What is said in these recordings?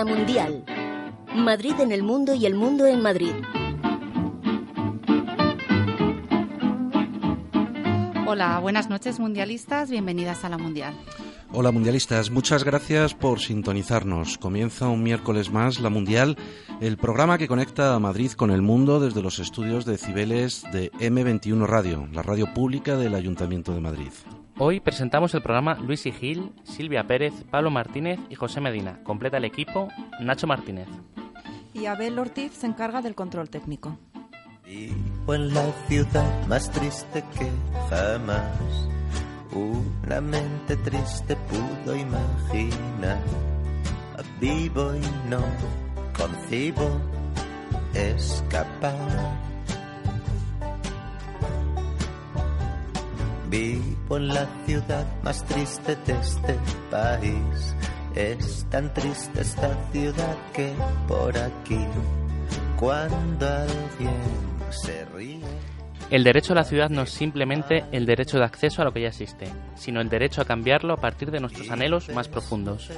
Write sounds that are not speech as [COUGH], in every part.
La Mundial. Madrid en el mundo y el mundo en Madrid. Hola, buenas noches mundialistas, bienvenidas a la Mundial. Hola mundialistas, muchas gracias por sintonizarnos. Comienza un miércoles más la Mundial, el programa que conecta a Madrid con el mundo desde los estudios de Cibeles de M21 Radio, la radio pública del Ayuntamiento de Madrid. Hoy presentamos el programa Luis y Gil, Silvia Pérez, Pablo Martínez y José Medina. Completa el equipo Nacho Martínez. Y Abel Ortiz se encarga del control técnico. Vivo en la ciudad más triste que jamás una mente triste pudo imaginar. Vivo y no concibo escapar. Vivo en la ciudad más triste de este país. Es tan triste esta ciudad que por aquí, cuando alguien se ríe. El derecho a la ciudad no es simplemente el derecho de acceso a lo que ya existe, sino el derecho a cambiarlo a partir de nuestros anhelos más profundos.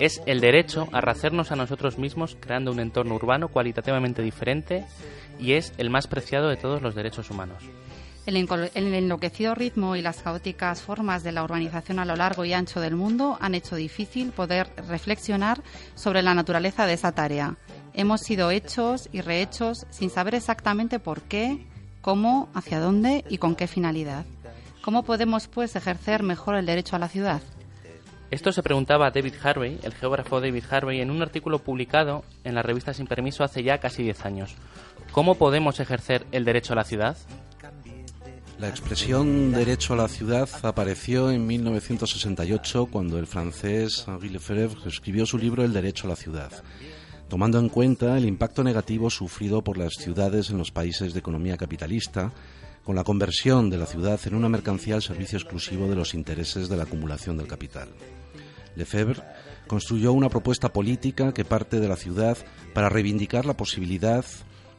Es el derecho a rehacernos a nosotros mismos creando un entorno urbano cualitativamente diferente y es el más preciado de todos los derechos humanos. El, enloquecido ritmo y las caóticas formas de la urbanización a lo largo y ancho del mundo han hecho difícil poder reflexionar sobre la naturaleza de esa tarea. Hemos sido hechos y rehechos sin saber exactamente por qué, cómo, hacia dónde y con qué finalidad. ¿Cómo podemos, pues, ejercer mejor el derecho a la ciudad? Esto se preguntaba David Harvey, el geógrafo David Harvey, en un artículo publicado en la revista Sin Permiso hace ya casi 10 años. ¿Cómo podemos ejercer el derecho a la ciudad? La expresión derecho a la ciudad apareció en 1968 cuando el francés Henri Lefebvre escribió su libro El derecho a la ciudad tomando en cuenta el impacto negativo sufrido por las ciudades en los países de economía capitalista, con la conversión de la ciudad en una mercancía al servicio exclusivo de los intereses de la acumulación del capital. Lefebvre construyó una propuesta política que parte de la ciudad para reivindicar la posibilidad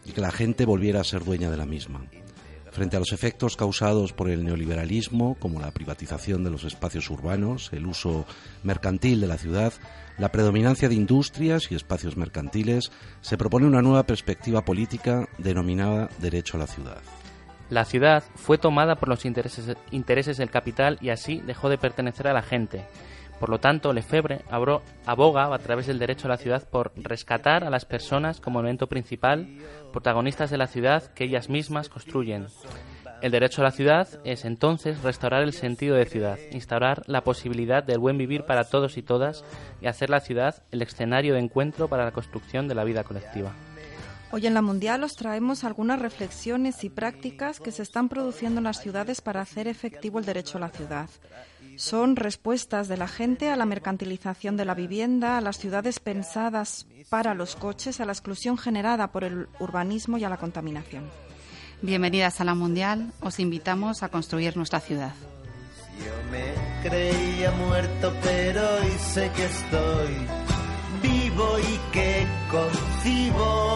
de que la gente volviera a ser dueña de la misma. Frente a los efectos causados por el neoliberalismo, como la privatización de los espacios urbanos, el uso mercantil de la ciudad, la predominancia de industrias y espacios mercantiles, se propone una nueva perspectiva política denominada derecho a la ciudad. La ciudad fue tomada por los intereses, del capital y así dejó de pertenecer a la gente. Por lo tanto, Lefebvre aboga a través del derecho a la ciudad por rescatar a las personas como elemento principal, protagonistas de la ciudad que ellas mismas construyen. El derecho a la ciudad es entonces restaurar el sentido de ciudad, instaurar la posibilidad del buen vivir para todos y todas y hacer la ciudad el escenario de encuentro para la construcción de la vida colectiva. Hoy en la Mundial os traemos algunas reflexiones y prácticas que se están produciendo en las ciudades para hacer efectivo el derecho a la ciudad. Son respuestas de la gente a la mercantilización de la vivienda, a las ciudades pensadas para los coches, a la exclusión generada por el urbanismo y a la contaminación. Bienvenidas a la Mundial, os invitamos a construir nuestra ciudad. Yo me creía muerto, pero hoy sé que estoy vivo y que concibo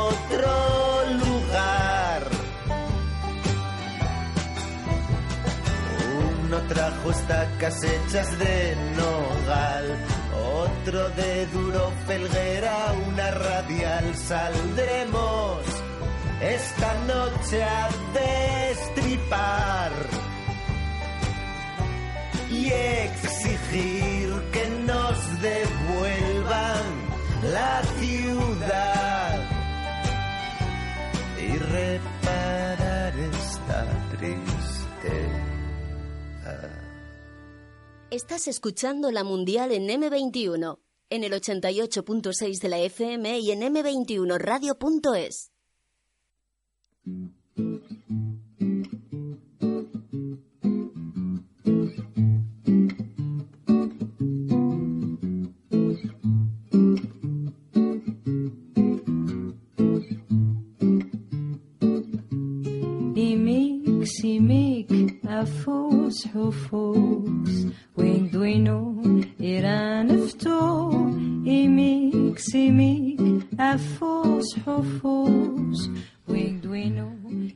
trajo estacas hechas de nogal, otro de duro felguera, una radial saldremos esta noche a destripar y exigir que nos devuelvan la ciudad y reparar esta triste. Estás escuchando la Mundial en M21, en el 88.6 de la FM y en m21radio.es.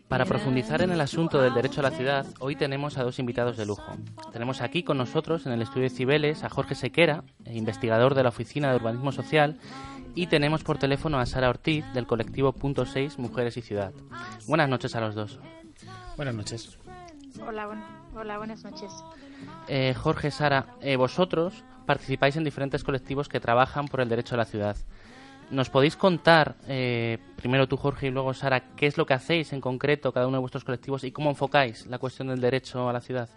Para profundizar en el asunto del derecho a la ciudad, hoy tenemos a dos invitados de lujo. Tenemos aquí con nosotros en el estudio de Cibeles a Jorge Sequera, investigador de la Oficina de Urbanismo Social, y tenemos por teléfono a Sara Ortiz del colectivo Punto 6 Mujeres y Ciudad. Buenas noches a los dos. Buenas noches. Hola hola buenas noches. Eh, Jorge, Sara, eh, vosotros participáis en diferentes colectivos que trabajan por el derecho a la ciudad. ¿Nos podéis contar, eh, primero tú Jorge y luego Sara, qué es lo que hacéis en concreto cada uno de vuestros colectivos y cómo enfocáis la cuestión del derecho a la ciudad?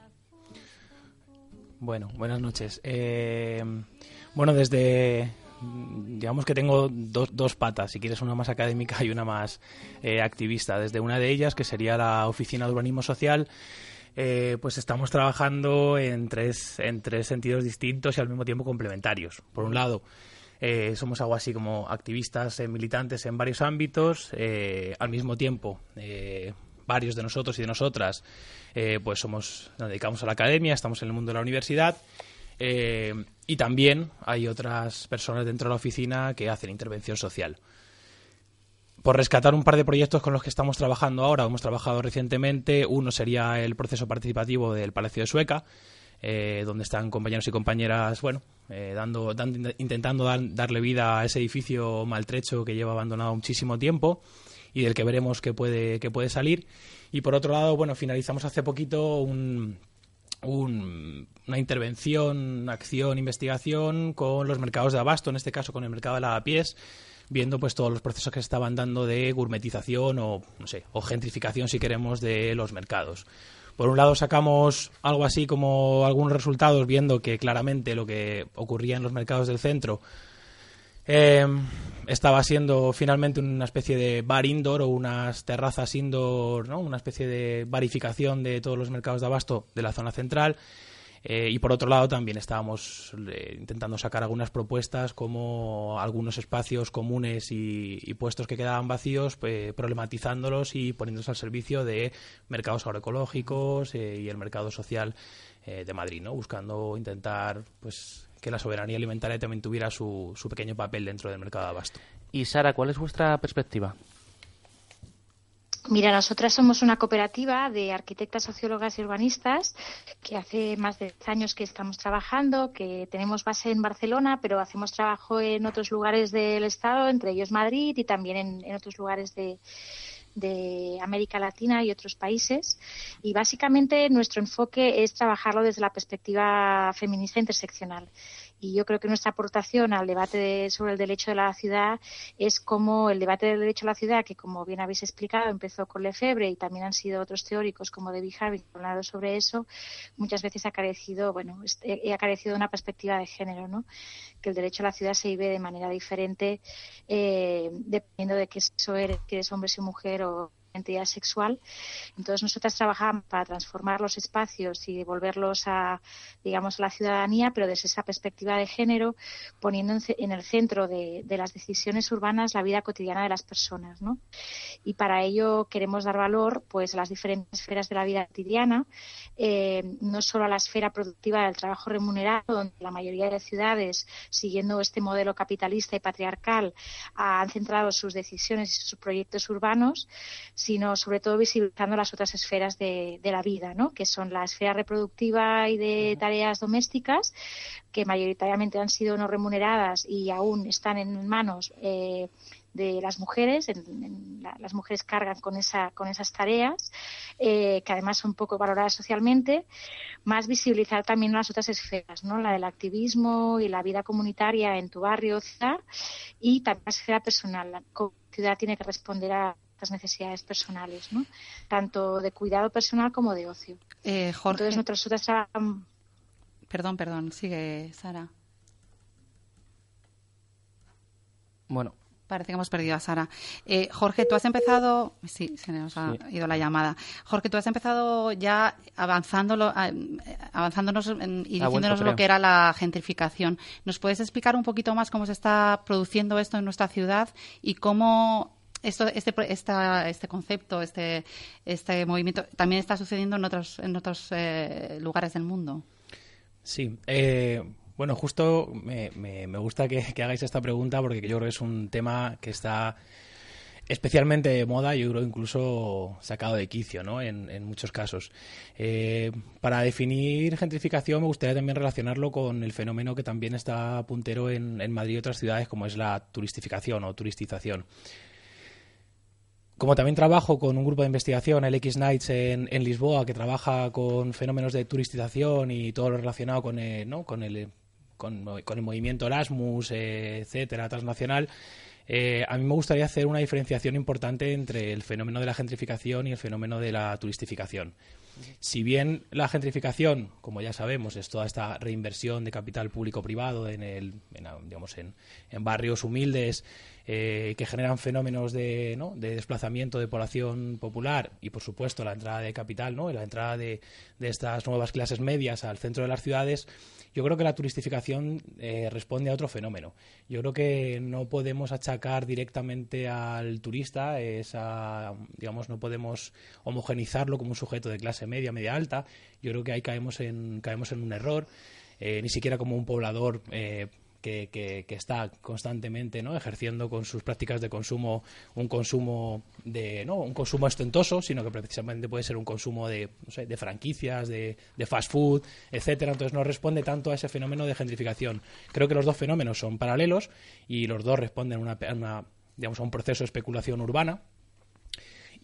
Bueno, buenas noches. bueno, desde, digamos que tengo dos, dos, patas, si quieres una más académica y una más activista. Desde una de ellas, que sería la Oficina de Urbanismo Social, eh, pues estamos trabajando en tres, en tres sentidos distintos y al mismo tiempo complementarios. Por un lado, eh, somos algo así como activistas eh, militantes en varios ámbitos, al mismo tiempo varios de nosotros y de nosotras pues somos nos dedicamos a la academia, estamos en el mundo de la universidad y también hay otras personas dentro de la oficina que hacen intervención social por rescatar un par de proyectos con los que estamos trabajando ahora, hemos trabajado recientemente. Uno sería el proceso participativo del Palacio de Sueca, eh, donde están compañeros y compañeras, bueno, eh, dando, intentando darle vida a ese edificio maltrecho que lleva abandonado muchísimo tiempo y del que veremos que puede, que puede salir. Y por otro lado, bueno, finalizamos hace poquito un, una intervención, acción, investigación con los mercados de abasto, en este caso con el mercado de lavapiés, viendo pues todos los procesos que se estaban dando de gourmetización o no sé, o gentrificación si queremos de los mercados. Por un lado sacamos algo así como algunos resultados viendo que claramente lo que ocurría en los mercados del centro eh, estaba siendo finalmente una especie de bar indoor o unas terrazas indoor, ¿no? una especie de barificación de todos los mercados de abasto de la zona central eh, y por otro lado también estábamos eh, intentando sacar algunas propuestas como algunos espacios comunes y, puestos que quedaban vacíos, pues, problematizándolos y poniéndolos al servicio de mercados agroecológicos eh, y el mercado social de Madrid, ¿no? buscando intentar pues que la soberanía alimentaria también tuviera su, su pequeño papel dentro del mercado de abasto. Y Sara, ¿cuál es vuestra perspectiva? Mira, nosotras somos una cooperativa de arquitectas, sociólogas y urbanistas que hace más de 10 años que estamos trabajando, que tenemos base en Barcelona, pero hacemos trabajo en otros lugares del Estado, entre ellos Madrid y también en, otros lugares de, de América Latina y otros países. Y básicamente nuestro enfoque es trabajarlo desde la perspectiva feminista interseccional. Y yo creo que nuestra aportación al debate sobre el derecho de la ciudad es como el debate del derecho a la ciudad, que como bien habéis explicado, empezó con Lefebvre y también han sido otros teóricos como David Harvey que han hablado sobre eso, muchas veces ha carecido, bueno, ha carecido de una perspectiva de género, ¿no? Que el derecho a la ciudad se vive de manera diferente eh, dependiendo de qué eso eres, que eres hombre o mujer o identidad sexual. Entonces nosotras trabajamos para transformar los espacios y devolverlos a, digamos, a la ciudadanía, pero desde esa perspectiva de género, poniendo en, el centro de, las decisiones urbanas la vida cotidiana de las personas, ¿no? Y para ello queremos dar valor, pues, a las diferentes esferas de la vida cotidiana, eh, no solo a la esfera productiva del trabajo remunerado, donde la mayoría de ciudades, siguiendo este modelo capitalista y patriarcal, han centrado sus decisiones y sus proyectos urbanos, sino sobre todo visibilizando las otras esferas de, la vida, ¿no? que son la esfera reproductiva y de tareas domésticas, que mayoritariamente han sido no remuneradas y aún están en manos eh, de las mujeres, las mujeres cargan con, esa, con esas tareas, eh, que además son poco valoradas socialmente, más visibilizar también las otras esferas, ¿no? la del activismo y la vida comunitaria en tu barrio, ciudad, y también la esfera personal. La ciudad tiene que responder a las necesidades personales, ¿no? Tanto de cuidado personal como de ocio. Eh, Jorge. Entonces, nosotras trabajamos... Perdón, perdón, sigue Sara. Bueno. Parece que hemos perdido a Sara. Eh, Jorge, tú has empezado. Sí, se nos ha ido la llamada. Jorge, tú has empezado ya avanzándolo, avanzándonos y diciéndonos lo que era la gentrificación. ¿Nos puedes explicar un poquito más cómo se está produciendo esto en nuestra ciudad y cómo esto, este, este concepto, este, este movimiento, también está sucediendo en otros, en otros eh, lugares del mundo. Sí. Eh, bueno, justo me, gusta que, hagáis esta pregunta porque yo creo que es un tema que está especialmente de moda, yo creo incluso sacado de quicio, ¿no? En, muchos casos. Eh, para definir gentrificación me gustaría también relacionarlo con el fenómeno que también está puntero en, en Madrid y otras ciudades, como es la turistificación o turistización. Como también trabajo con un grupo de investigación, el X Nights en, Lisboa, que trabaja con fenómenos de turistización y todo lo relacionado con el, ¿no? con el, con, el movimiento Erasmus, etcétera, transnacional, eh, a mí me gustaría hacer una diferenciación importante entre el fenómeno de la gentrificación y el fenómeno de la turistificación. Si bien la gentrificación, como ya sabemos, es toda esta reinversión de capital público-privado en, el, en, barrios humildes eh, que generan fenómenos de, ¿no? de, desplazamiento de población popular y, por supuesto, la entrada de capital ¿no? y la entrada de, de estas nuevas clases medias al centro de las ciudades, yo creo que la turistificación eh, responde a otro fenómeno. Yo creo que no podemos achacar directamente al turista esa, digamos, no podemos homogenizarlo como un sujeto de clase media, media alta. Yo creo que ahí caemos en, caemos en un error. Eh, ni siquiera como un poblador que, está constantemente ¿no? ejerciendo con sus prácticas de consumo un consumo de no un consumo ostentoso sino que precisamente puede ser un consumo de, de franquicias de, fast food etcétera. Entonces no responde tanto a ese fenómeno de gentrificación. Creo que los dos fenómenos son paralelos y los dos responden a, una, digamos, a un proceso de especulación urbana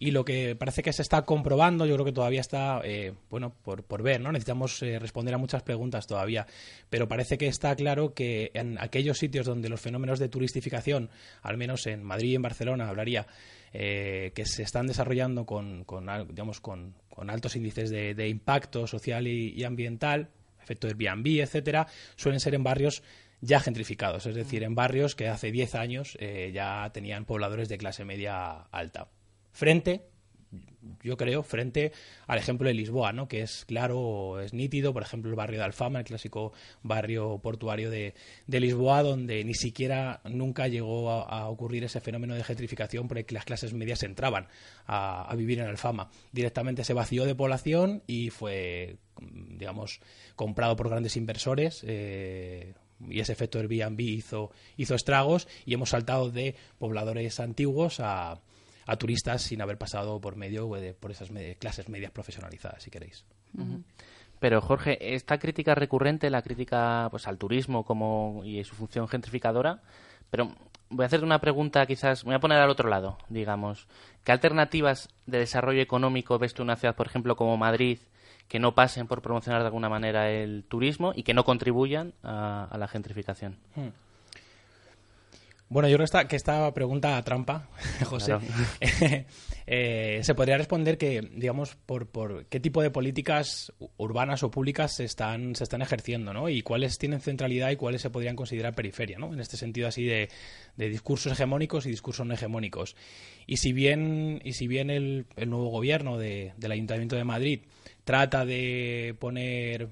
y lo que parece que se está comprobando, yo creo que todavía está, eh, bueno, por, por, ver, ¿no? Necesitamos eh, responder a muchas preguntas todavía, pero parece que está claro que en aquellos sitios donde los fenómenos de turistificación, al menos en Madrid y en Barcelona, hablaría, eh, que se están desarrollando con, digamos, con, altos índices de, impacto social y, ambiental, efecto Airbnb, etcétera, suelen ser en barrios ya gentrificados, es decir, en barrios que hace 10 años ya tenían pobladores de clase media alta frente yo creo, frente al ejemplo de Lisboa, ¿no? que es claro, es nítido, por ejemplo, el barrio de Alfama, el clásico barrio portuario de, Lisboa, donde ni siquiera nunca llegó a, ocurrir ese fenómeno de gentrificación porque las clases medias entraban a, vivir en Alfama. Directamente se vació de población y fue, digamos, comprado por grandes inversores. Eh, y ese efecto Airbnb hizo, hizo estragos y hemos saltado de pobladores antiguos a, a turistas sin haber pasado por medio de, por esas clases medias profesionalizadas, si queréis. Pero Jorge, esta crítica recurrente, la crítica pues al turismo como y su función gentrificadora, pero voy a hacerte una pregunta quizás, me voy a poner al otro lado, digamos. ¿Qué alternativas de desarrollo económico ves tú en una ciudad, por ejemplo, como Madrid, que no pasen por promocionar de alguna manera el turismo y que no contribuyan a, la gentrificación? Hmm. Bueno, yo creo que esta, pregunta trampa, [LAUGHS] José, [LAUGHS] eh, se podría responder que, digamos, por, por qué tipo de políticas urbanas o públicas se están, se están ejerciendo, ¿no? Y cuáles tienen centralidad y cuáles se podrían considerar periferia, ¿no? En este sentido así de, discursos hegemónicos y discursos no hegemónicos. Y si bien, y si bien el, nuevo gobierno del Ayuntamiento de Madrid trata de poner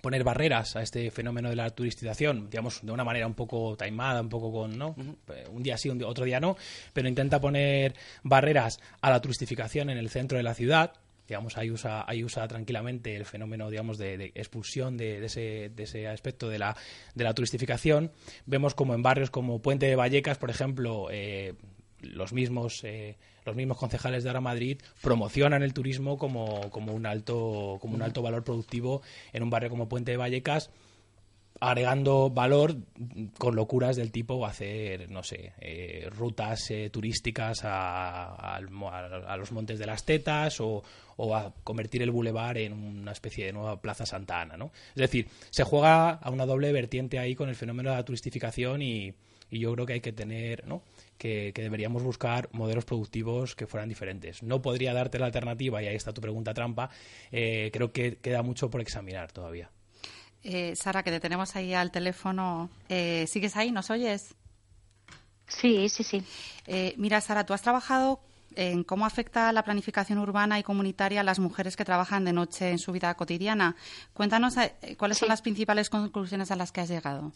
poner barreras a este fenómeno de la turistización, digamos, de una manera un poco taimada, un poco con, ¿no? Eh, un día sí, otro día no, pero intenta poner barreras a la turistificación en el centro de la ciudad, digamos, ahí usa, ahí usa tranquilamente el fenómeno, digamos, de, expulsión de, ese, de ese aspecto de la, de la turistificación. Vemos como en barrios como Puente de Vallecas, por ejemplo, eh, los mismos eh, los mismos concejales de Ahora Madrid promocionan el turismo como, como un alto como un alto valor productivo en un barrio como Puente de Vallecas agregando valor con locuras del tipo hacer, no sé, eh, rutas eh, turísticas a, los montes de las tetas o, o, a convertir el bulevar en una especie de nueva Plaza Santa Ana, ¿no? Es decir, se juega a una doble vertiente ahí con el fenómeno de la turistificación y, y yo creo que hay que tener, ¿no? Que, deberíamos buscar modelos productivos que fueran diferentes. No podría darte la alternativa, y ahí está tu pregunta trampa, eh, creo que queda mucho por examinar todavía. Eh, Sara, que te tenemos ahí al teléfono. Eh, ¿Sigues ahí? ¿Nos oyes? Sí, sí, sí. mira, Sara, tú has trabajado en cómo afecta la planificación urbana y comunitaria a las mujeres que trabajan de noche en su vida cotidiana. Cuéntanos cuáles son las principales conclusiones a las que has llegado.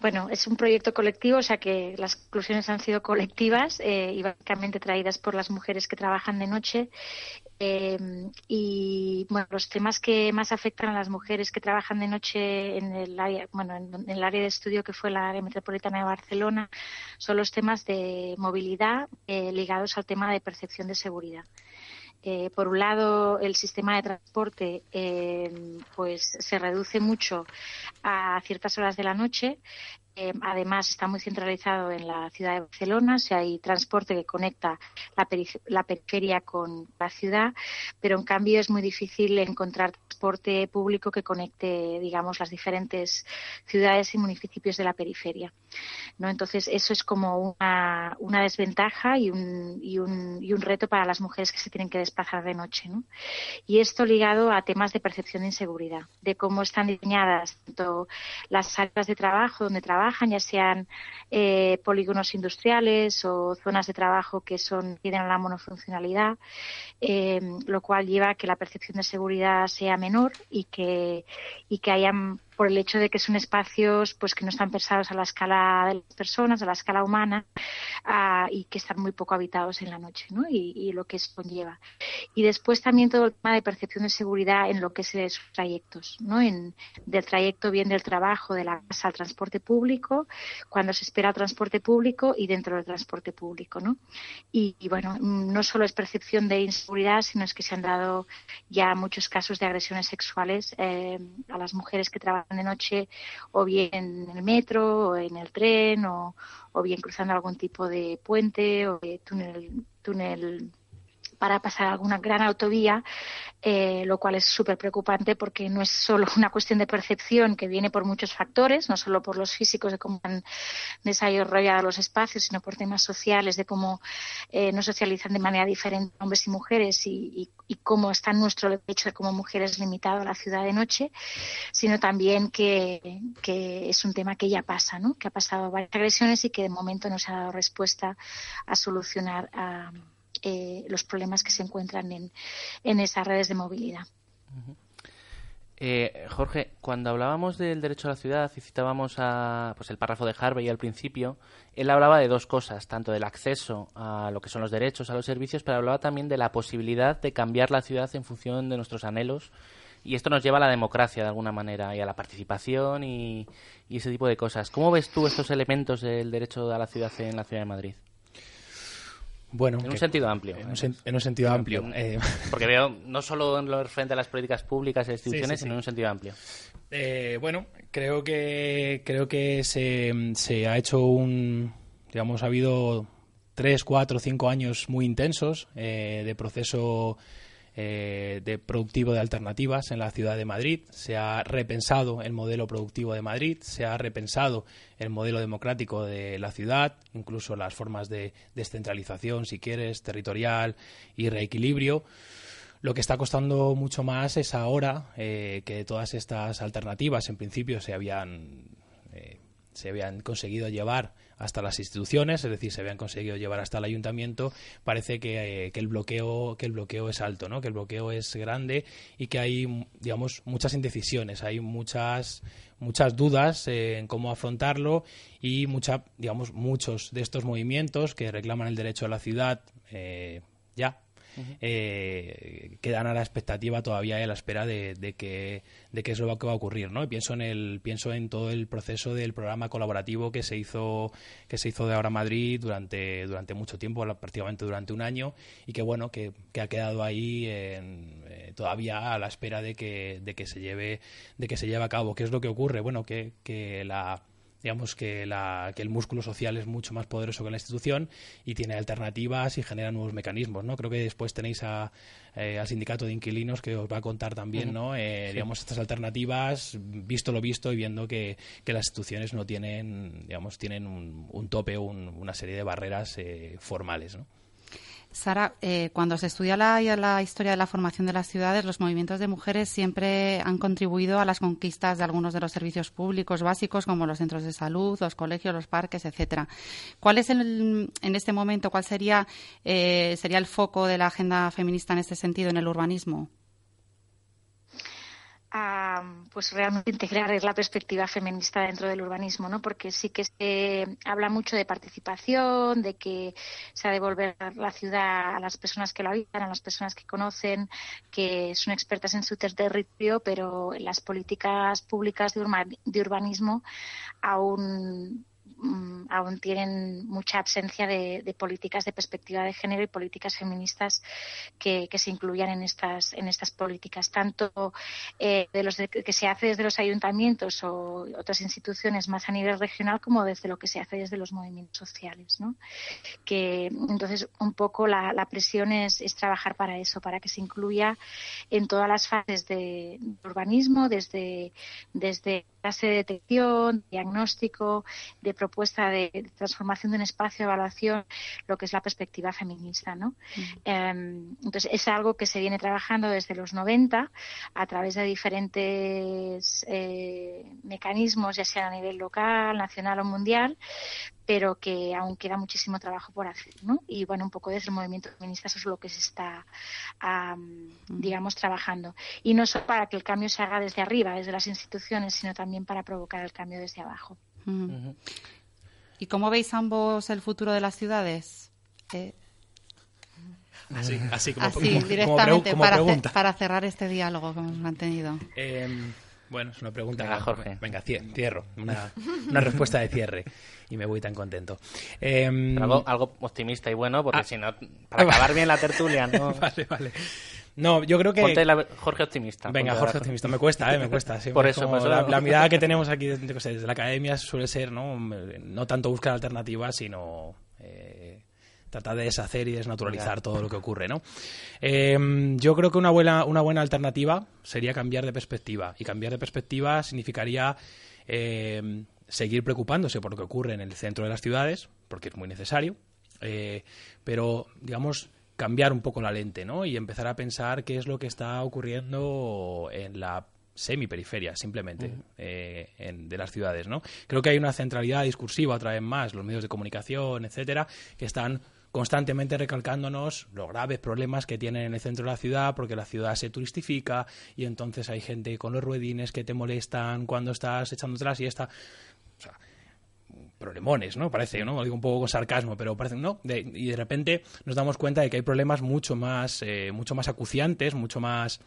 Bueno, es un proyecto colectivo, o sea que las conclusiones han sido colectivas eh, y básicamente traídas por las mujeres que trabajan de noche. Eh, y bueno, los temas que más afectan a las mujeres que trabajan de noche en el área, bueno, en, el área de estudio que fue la área metropolitana de Barcelona, son los temas de movilidad eh, ligados al tema de percepción de seguridad. Eh, por un lado, el sistema de transporte eh, pues se reduce mucho a ciertas horas de la noche. Eh, además, está muy centralizado en la ciudad de Barcelona. O hay transporte que conecta la, periferia con la ciudad, pero en cambio es muy difícil encontrar transporte público que conecte, digamos, las diferentes ciudades y municipios de la periferia. ¿no? Entonces, eso es como una, una desventaja y un, y, un, y un reto para las mujeres que se tienen que desplazar de noche. ¿no? Y esto ligado a temas de percepción de inseguridad, de cómo están diseñadas tanto las áreas de trabajo donde trabajan, ya sean eh, polígonos industriales o zonas de trabajo que son tienen la monofuncionalidad, eh, lo cual lleva a que la percepción de seguridad sea menor y que, y que hayan por el hecho de que son espacios pues que no están pensados a la escala de las personas, a la escala humana y que están muy poco habitados en la noche ¿no? y, lo que eso conlleva. Y después también todo el tema de percepción de seguridad en lo que es sus trayectos, ¿no? en, del trayecto bien del trabajo, de la casa al transporte público, cuando se espera transporte público y dentro del transporte público. ¿no? Y, bueno, no solo es percepción de inseguridad, sino es que se han dado ya muchos casos de agresiones sexuales eh, a las mujeres que trabajan de noche o bien en el metro o en el tren o, o bien cruzando algún tipo de puente o de túnel, túnel para pasar alguna gran autovía, eh, lo cual es súper preocupante porque no es solo una cuestión de percepción que viene por muchos factores, no solo por los físicos de cómo han desarrollado los espacios, sino por temas sociales, de cómo eh, nos socializan de manera diferente hombres y mujeres y, cómo está nuestro derecho de como mujeres limitado a la ciudad de noche, sino también que, es un tema que ya pasa, ¿no? que ha pasado varias agresiones y que de momento no se ha dado respuesta a solucionar. A, eh, los problemas que se encuentran en, en esas redes de movilidad. Eh, Jorge, cuando hablábamos del derecho a la ciudad y citábamos a, pues el párrafo de Harvey al principio, él hablaba de dos cosas, tanto del acceso a lo que son los derechos, a los servicios, pero hablaba también de la posibilidad de cambiar la ciudad en función de nuestros anhelos. Y esto nos lleva a la democracia de alguna manera y a la participación y ese tipo de cosas. ¿Cómo ves tú estos elementos del derecho a la ciudad en la ciudad de Madrid? Bueno, en un sentido amplio. En un, sentido amplio. Eh. Porque veo no solo en lo referente a las políticas públicas e instituciones, sino en un sentido amplio. Eh, bueno, creo que creo que se, se ha hecho un, digamos, ha habido tres, cuatro, cinco años muy intensos eh, de proceso eh, de productivo de alternativas en la ciudad de Madrid, se ha repensado el modelo productivo de Madrid, se ha repensado el modelo democrático de la ciudad, incluso las formas de descentralización, si quieres, territorial y reequilibrio. Lo que está costando mucho más es ahora eh, que todas estas alternativas, en principio, se habían, eh, se habían conseguido llevar hasta las instituciones, es decir, se habían conseguido llevar hasta el ayuntamiento, parece que, eh, que, el bloqueo que el bloqueo es alto, ¿no? Que el bloqueo es grande y que hay digamos muchas indecisiones, hay muchas muchas dudas eh, en cómo afrontarlo y mucha digamos muchos de estos movimientos que reclaman el derecho a la ciudad eh, ya eh, quedan a la expectativa todavía y a la espera de, que, de qué es lo que va a ocurrir, ¿no? Pienso en el, pienso en todo el proceso del programa colaborativo que se hizo, que se hizo de Ahora Madrid durante, durante mucho tiempo, prácticamente durante un año, y que bueno, que, ha quedado ahí eh, todavía a la espera de que, de que se lleve, de que se lleve a cabo. ¿Qué es lo que ocurre? Bueno, que, que la digamos que, la, que el músculo social es mucho más poderoso que la institución y tiene alternativas y genera nuevos mecanismos, ¿no? Creo que después tenéis a, eh, al sindicato de inquilinos que os va a contar también, ¿no? Eh, digamos, estas alternativas, visto lo visto y viendo que, que las instituciones no tienen, digamos, tienen un, tope o una serie de barreras eh, formales, ¿no? Sara, eh, cuando se estudia la, historia de la formación de las ciudades, los movimientos de mujeres siempre han contribuido a las conquistas de algunos de los servicios públicos básicos, como los centros de salud, los colegios, los parques, etcétera. ¿Cuál es el, en este momento, cuál sería, eh, sería el foco de la agenda feminista en este sentido en el urbanismo? A pues realmente integrar la perspectiva feminista dentro del urbanismo, ¿no? Porque sí que se habla mucho de participación, de que se ha de devolver la ciudad a las personas que lo habitan, a las personas que conocen, que son expertas en su territorio, pero las políticas públicas de urbanismo aún Mm, aún tienen mucha ausencia de, políticas de perspectiva de género y políticas feministas que, se incluyan en estas en estas políticas tanto eh, de los que se hace desde los ayuntamientos o otras instituciones más a nivel regional como desde lo que se hace desde los movimientos sociales ¿no? que entonces un poco la, presión es, trabajar para eso para que se incluya en todas las fases de, urbanismo desde desde fase de detección diagnóstico de propuesta de, transformación de un espacio de evaluación, lo que es la perspectiva feminista. ¿no? Em, entonces, es algo que se viene trabajando desde los 90 a través de diferentes eh, mecanismos, ya sea a nivel local, nacional o mundial, pero que aún queda muchísimo trabajo por hacer, ¿no? Y bueno, un poco desde el movimiento feminista eso es lo que se está, digamos, trabajando. Y no solo para que el cambio se haga desde arriba, desde las instituciones, sino también para provocar el cambio desde abajo. ¿Y cómo veis ambos el futuro de las ciudades? Eh, así, así, como, directamente para, cerrar este diálogo que hemos mantenido. Em, bueno, es una pregunta. Venga, Jorge. Venga, cierro. Una, respuesta de cierre. Y me voy tan contento. Em, algo, optimista y bueno, porque ah. si no, para [LAUGHS] acabar bien la tertulia, ¿no? [LAUGHS] vale, vale. No, yo creo que. Ponte la Jorge Optimista. Venga, Jorge Optimista. Me cuesta, ¿eh? Me cuesta. [LAUGHS] por eso, La, mirada que tenemos aquí desde la academia suele ser, ¿no? No tanto buscar alternativas, sino. Eh, tratar de deshacer y desnaturalizar todo lo que ocurre, ¿no? Em, yo creo que una buena, una buena alternativa sería cambiar de perspectiva. Y cambiar de perspectiva significaría em, seguir preocupándose por lo que ocurre en el centro de las ciudades, porque es muy necesario. Eh, pero, digamos, cambiar un poco la lente, ¿no? Y empezar a pensar qué es lo que está ocurriendo en la semiperiferia, simplemente, eh, de las ciudades, ¿no? Creo que hay una centralidad discursiva, otra vez más, los medios de comunicación, etcétera, que están constantemente recalcándonos los graves problemas que tienen en el centro de la ciudad porque la ciudad se turistifica y entonces hay gente con los ruedines que te molestan cuando estás echándote la siesta. Problemones, ¿no? Parece, ¿no? Lo digo un poco con sarcasmo, pero parece, ¿no? y de repente nos damos cuenta de que hay problemas mucho más, eh, mucho más acuciantes, mucho más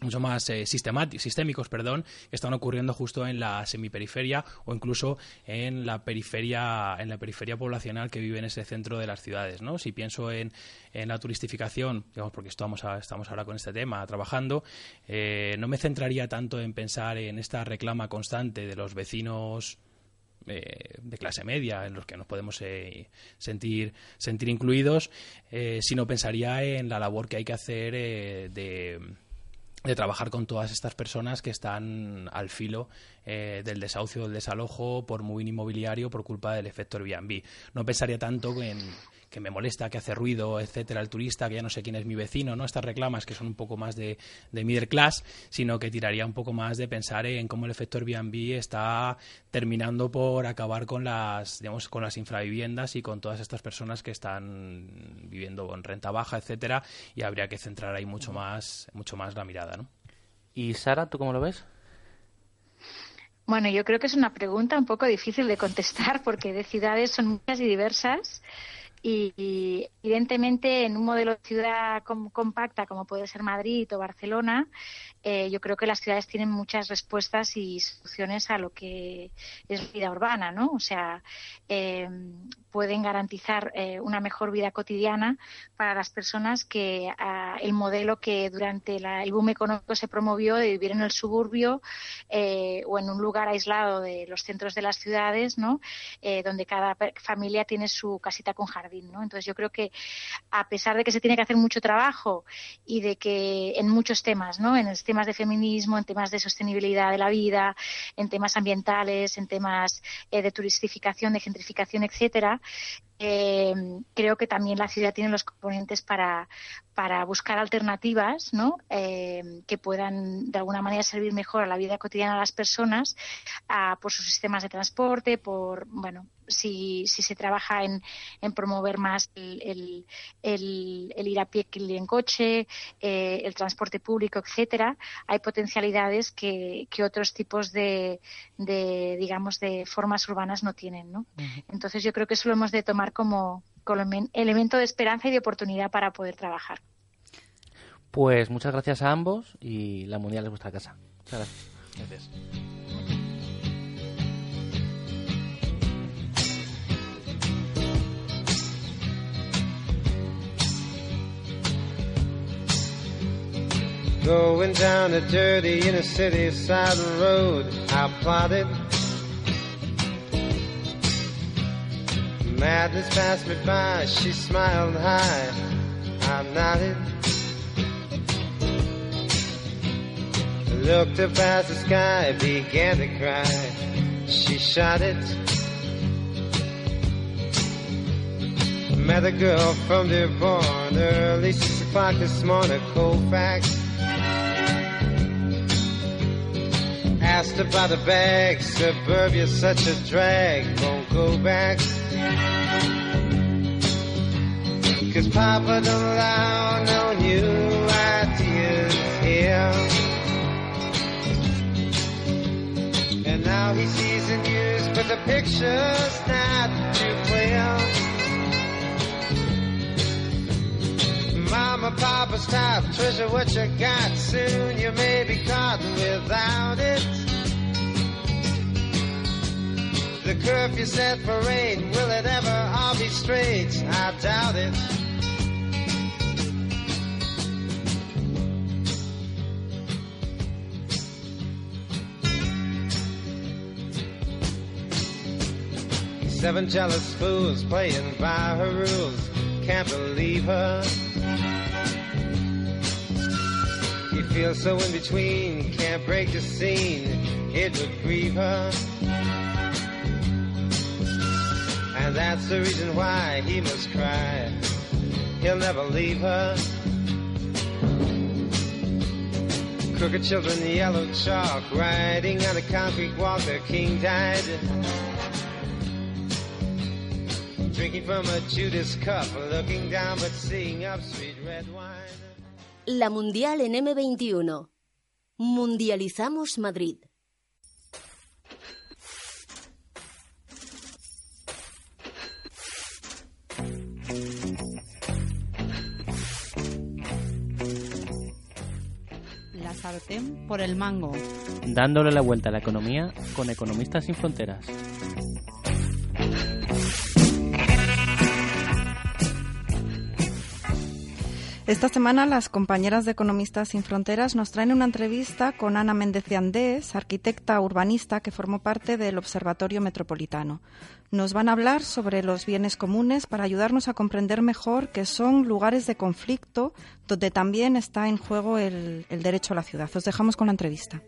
mucho más eh, sistémicos perdón, que están ocurriendo justo en la semiperiferia o incluso en la periferia en la periferia poblacional que vive en ese centro de las ciudades ¿no? si pienso en, en la turistificación digamos porque estamos, estamos ahora con este tema trabajando eh, no me centraría tanto en pensar en esta reclama constante de los vecinos eh, de clase media en los que nos podemos eh, sentir, sentir incluidos, eh, sino pensaría en la labor que hay que hacer de, de trabajar con todas estas personas que están al filo del desahucio, del desalojo por muy inmobiliario por culpa del efecto Airbnb. No pensaría tanto en, que me molesta, que hace ruido, etcétera, el turista, que ya no sé quién es mi vecino, ¿no? Estas reclamas que son un poco más de, de middle class, sino que tiraría un poco más de pensar en cómo el efecto Airbnb está terminando por acabar con las, digamos, con las infraviviendas y con todas estas personas que están viviendo en renta baja, etcétera, y habría que centrar ahí mucho más, mucho más la mirada, ¿no? Y Sara, ¿tú cómo lo ves? Bueno, yo creo que es una pregunta un poco difícil de contestar porque de ciudades son muchas y diversas y, evidentemente en un modelo de ciudad compacta como puede ser Madrid o Barcelona, eh, yo creo que las ciudades tienen muchas respuestas y soluciones a lo que es vida urbana, ¿no? O sea, eh, pueden garantizar eh, una mejor vida cotidiana para las personas que ah, el modelo que durante el boom económico se promovió de vivir en el suburbio o en un lugar aislado de los centros de las ciudades, ¿no? donde cada familia tiene su casita con jardín, ¿no? Entonces yo creo que a pesar de que se tiene que hacer mucho trabajo y de que en muchos temas, ¿no? En temas de feminismo, en temas de sostenibilidad de la vida, en temas ambientales, en temas eh, de turistificación, de gentrificación, etcétera, eh, creo que también la ciudad tiene los componentes para, para buscar alternativas ¿no? Eh, que puedan de alguna manera servir mejor a la vida cotidiana de las personas, por sus sistemas de transporte, por bueno, si, si se trabaja en, en promover más el, el, el, ir a pie que el ir en coche, eh, el transporte público, etcétera, hay potencialidades que, que otros tipos de, de, digamos, de formas urbanas no tienen, ¿no? Entonces yo creo que eso lo hemos de tomar como, como elemento de esperanza y de oportunidad para poder trabajar. Pues muchas gracias a ambos y la mundial es vuestra casa. Muchas gracias. Gracias. Going down a dirty inner city side road, I plotted. Madness passed me by, she smiled high, I nodded. Looked up at the sky, began to cry, she shot it. Met a girl from Dearborn, early six o'clock this morning, Colfax. Asked about a bag, suburbia's such a drag, won't go back. Cause Papa don't allow no new ideas here. And now he sees the news, but the picture's not too Mama, Papa, stop, treasure what you got. Soon you may be caught without it. The curfew set for eight, will it ever all be straight? I doubt it. Seven jealous fools playing by her rules. Can't believe her. You feel so in between, can't break the scene. It would grieve her. And that's the reason why he must cry. He'll never leave her. Crooked children, yellow chalk, riding on a concrete walk. Their king died. La Mundial en M21. Mundializamos Madrid. La sartén por el mango. Dándole la vuelta a la economía con Economistas sin Fronteras. Esta semana las compañeras de Economistas sin Fronteras nos traen una entrevista con Ana Méndez de Andés, arquitecta urbanista que formó parte del Observatorio Metropolitano. Nos van a hablar sobre los bienes comunes para ayudarnos a comprender mejor que son lugares de conflicto donde también está en juego el, el derecho a la ciudad. Os dejamos con la entrevista.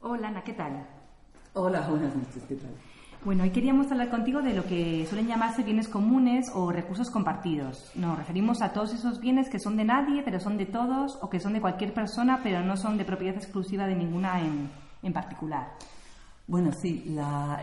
Hola Ana, ¿qué tal? Hola, buenas noches, ¿qué tal? Bueno, hoy queríamos hablar contigo de lo que suelen llamarse bienes comunes o recursos compartidos. Nos referimos a todos esos bienes que son de nadie, pero son de todos, o que son de cualquier persona, pero no son de propiedad exclusiva de ninguna en, en particular. Bueno, sí,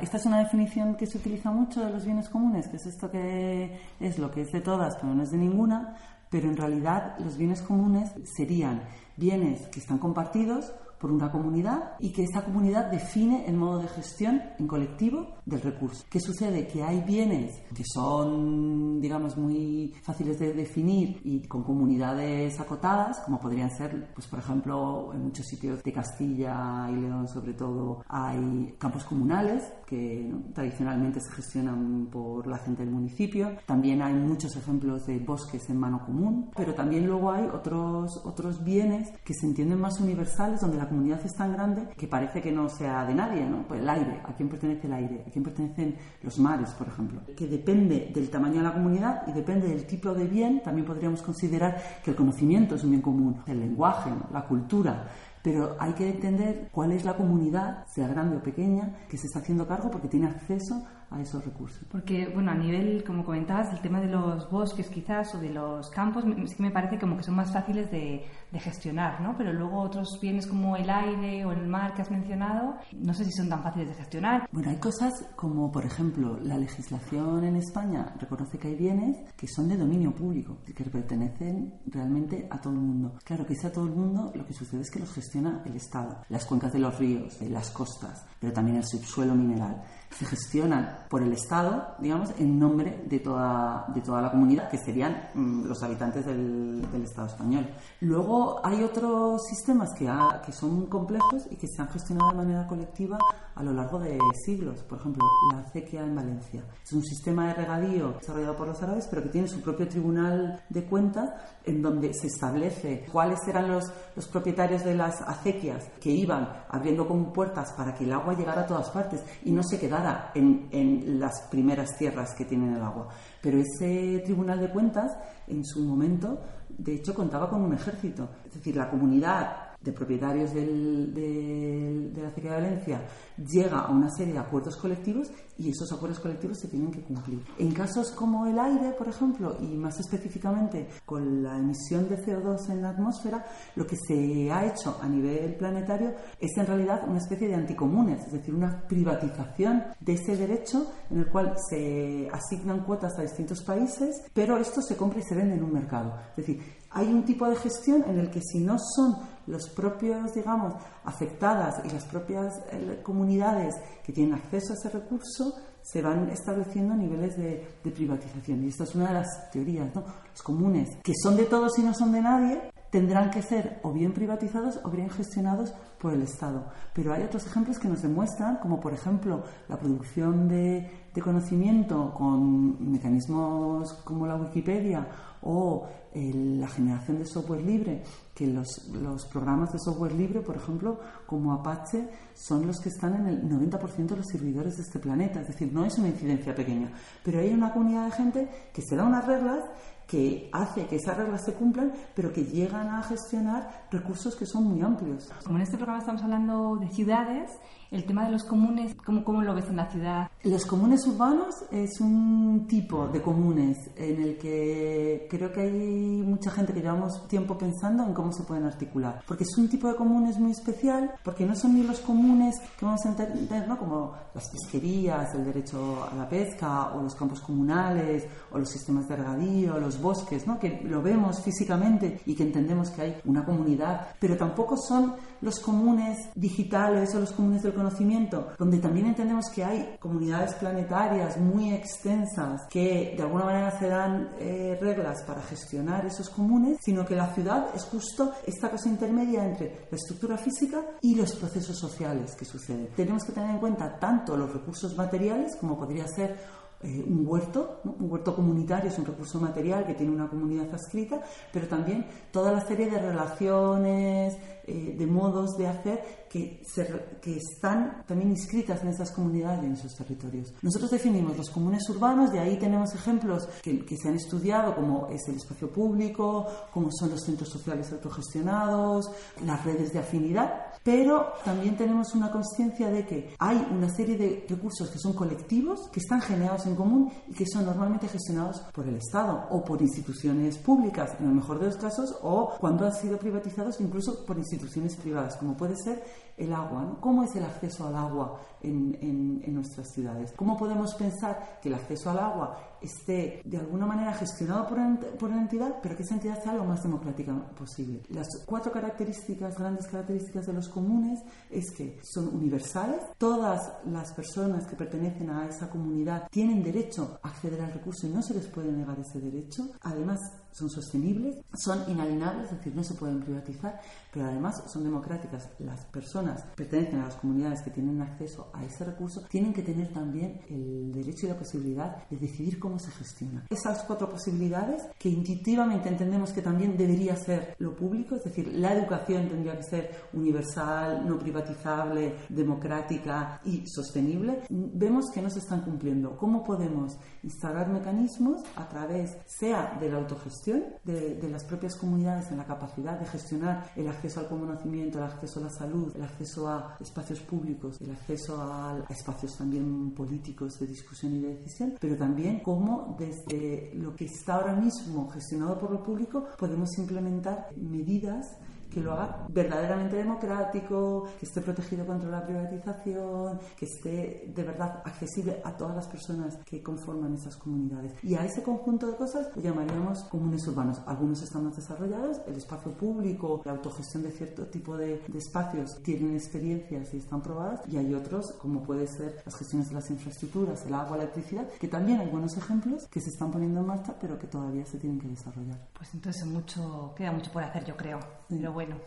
esta es una definición que se utiliza mucho de los bienes comunes, que es esto que es lo que es de todas, pero no es de ninguna, pero en realidad los bienes comunes serían bienes que están compartidos por una comunidad y que esa comunidad define el modo de gestión en colectivo del recurso. ¿Qué sucede? Que hay bienes que son, digamos, muy fáciles de definir y con comunidades acotadas, como podrían ser, pues por ejemplo, en muchos sitios de Castilla y León sobre todo hay campos comunales que ¿no? tradicionalmente se gestionan por la gente del municipio. También hay muchos ejemplos de bosques en mano común, pero también luego hay otros, otros bienes que se entienden más universales donde la comunidad es tan grande que parece que no sea de nadie, ¿no? Pues el aire, ¿a quién pertenece el aire? ¿A quién pertenecen los mares, por ejemplo? Que depende del tamaño de la comunidad y depende del tipo de bien, también podríamos considerar que el conocimiento es un bien común, el lenguaje, la cultura, pero hay que entender cuál es la comunidad, sea grande o pequeña, que se está haciendo cargo porque tiene acceso a esos recursos. Porque, bueno, a nivel, como comentabas, el tema de los bosques quizás o de los campos, sí que me parece como que son más fáciles de, de gestionar, ¿no? Pero luego otros bienes como el aire o el mar que has mencionado, no sé si son tan fáciles de gestionar. Bueno, hay cosas como, por ejemplo, la legislación en España reconoce que hay bienes que son de dominio público, que pertenecen realmente a todo el mundo. Claro que sea todo el mundo, lo que sucede es que los gestiona el Estado. Las cuencas de los ríos, de las costas, pero también el subsuelo mineral se gestionan por el Estado, digamos, en nombre de toda, de toda la comunidad, que serían mm, los habitantes del, del, Estado español. Luego hay otros sistemas que, ha, que son complejos y que se han gestionado de manera colectiva a lo largo de siglos. Por ejemplo, la acequia en Valencia. Es un sistema de regadío desarrollado por los árabes, pero que tiene su propio tribunal de cuentas en donde se establece cuáles eran los, los propietarios de las acequias que iban abriendo como puertas para que el agua llegara a todas partes y no se quedara en, en las primeras tierras que tienen el agua. Pero ese tribunal de cuentas, en su momento, de hecho, contaba con un ejército. Es decir, la comunidad de propietarios de la acequia de Valencia llega a una serie de acuerdos colectivos y esos acuerdos colectivos se tienen que cumplir. En casos como el aire, por ejemplo, y más específicamente con la emisión de CO2 en la atmósfera, lo que se ha hecho a nivel planetario es en realidad una especie de anticomunes, es decir, una privatización de ese derecho en el cual se asignan cuotas a distintos países, pero esto se compra y se vende en un mercado. Es decir, hay un tipo de gestión en el que si no son los propios, digamos, afectadas y las propias eh, comunidades que tienen acceso a ese recurso se van estableciendo niveles de, privatización. Y esta es una de las teorías, ¿no? Los comunes, que son de todos y no son de nadie, tendrán que ser o bien privatizados o bien gestionados por el Estado. Pero hay otros ejemplos que nos demuestran, como por ejemplo la producción de conocimiento con mecanismos como la Wikipedia o eh, la generación de software libre, que los, los, programas de software libre, por ejemplo, como Apache, son los que están en el 90% de los servidores de este planeta. Es decir, no es una incidencia pequeña, pero hay una comunidad de gente que se da unas reglas que hace que esas reglas se cumplan, pero que llegan a gestionar recursos que son muy amplios. Como en este programa estamos hablando de ciudades, el tema de los comunes, ¿cómo, ¿cómo, lo ves en la ciudad? Los comunes urbanos es un tipo de comunes en el que creo que hay mucha gente que llevamos tiempo pensando en cómo se pueden articular. Porque es un tipo de comunes muy especial, porque no son ni los comunes que vamos a entender, ¿no? como las pesquerías, el derecho a la pesca, o los campos comunales, o los sistemas de regadío, los bosques, ¿no? que lo vemos físicamente y que entendemos que hay una comunidad, pero tampoco son los comunes digitales o los comunes del conocimiento, donde también entendemos que hay comunidades planetarias muy extensas que de alguna manera se dan eh, reglas para gestionar esos comunes, sino que la ciudad es justo esta cosa intermedia entre la estructura física y los procesos sociales que suceden. Tenemos que tener en cuenta tanto los recursos materiales, como podría ser eh, un huerto, ¿no? un huerto comunitario es un recurso material que tiene una comunidad adscrita, pero también toda la serie de relaciones, eh, de modos de hacer que, se, que están también inscritas en esas comunidades y en esos territorios. Nosotros definimos los comunes urbanos, de ahí tenemos ejemplos que, que se han estudiado, como es el espacio público, como son los centros sociales autogestionados, las redes de afinidad, pero también tenemos una conciencia de que hay una serie de recursos que son colectivos, que están generados en común y que son normalmente gestionados por el Estado o por instituciones públicas, en el mejor de los casos, o cuando han sido privatizados incluso por instituciones privadas, como puede ser el agua. ¿Cómo es el acceso al agua en, nuestras ciudades? ¿Cómo podemos pensar que el acceso al agua esté de alguna manera gestionado por, por una entidad, pero que esa entidad sea lo más democrática posible? Las cuatro características, grandes características de los comunes, es que son universales. Todas las personas que pertenecen a esa comunidad tienen derecho a acceder al recurso y no se les puede negar ese derecho. Además, son sostenibles, son inalienables, es decir, no se pueden privatizar, pero además son democráticas. Las personas pertenecen a las comunidades que tienen acceso a ese recurso tienen que tener también el derecho y la posibilidad de decidir cómo se gestiona. Esas cuatro posibilidades que intuitivamente entendemos que también debería ser lo público, es decir, la educación tendría que ser universal, no privatizable, democrática y sostenible, vemos que no se están cumpliendo. ¿Cómo podemos instalar mecanismos a través, sea de la autogestión de, las propias comunidades en la capacidad de gestionar el acceso al conocimiento, el acceso a la salud, el acceso a espacios públicos, el acceso a, espacios también políticos de discusión y de decisión, pero también cómo desde lo que está ahora mismo gestionado por lo público podemos implementar medidas que lo haga verdaderamente democrático, que esté protegido contra la privatización, que esté de verdad accesible a todas las personas que conforman esas comunidades. Y a ese conjunto de cosas lo llamaríamos comunes urbanos. Algunos están más desarrollados, el espacio público, la autogestión de cierto tipo de, de espacios tienen experiencias y están probadas, y hay otros, como puede ser las gestiones de las infraestructuras, el agua, la electricidad, que también hay buenos ejemplos que se están poniendo en marcha, pero que todavía se tienen que desarrollar. Pues entonces mucho, queda mucho por hacer, yo creo. Pero bueno,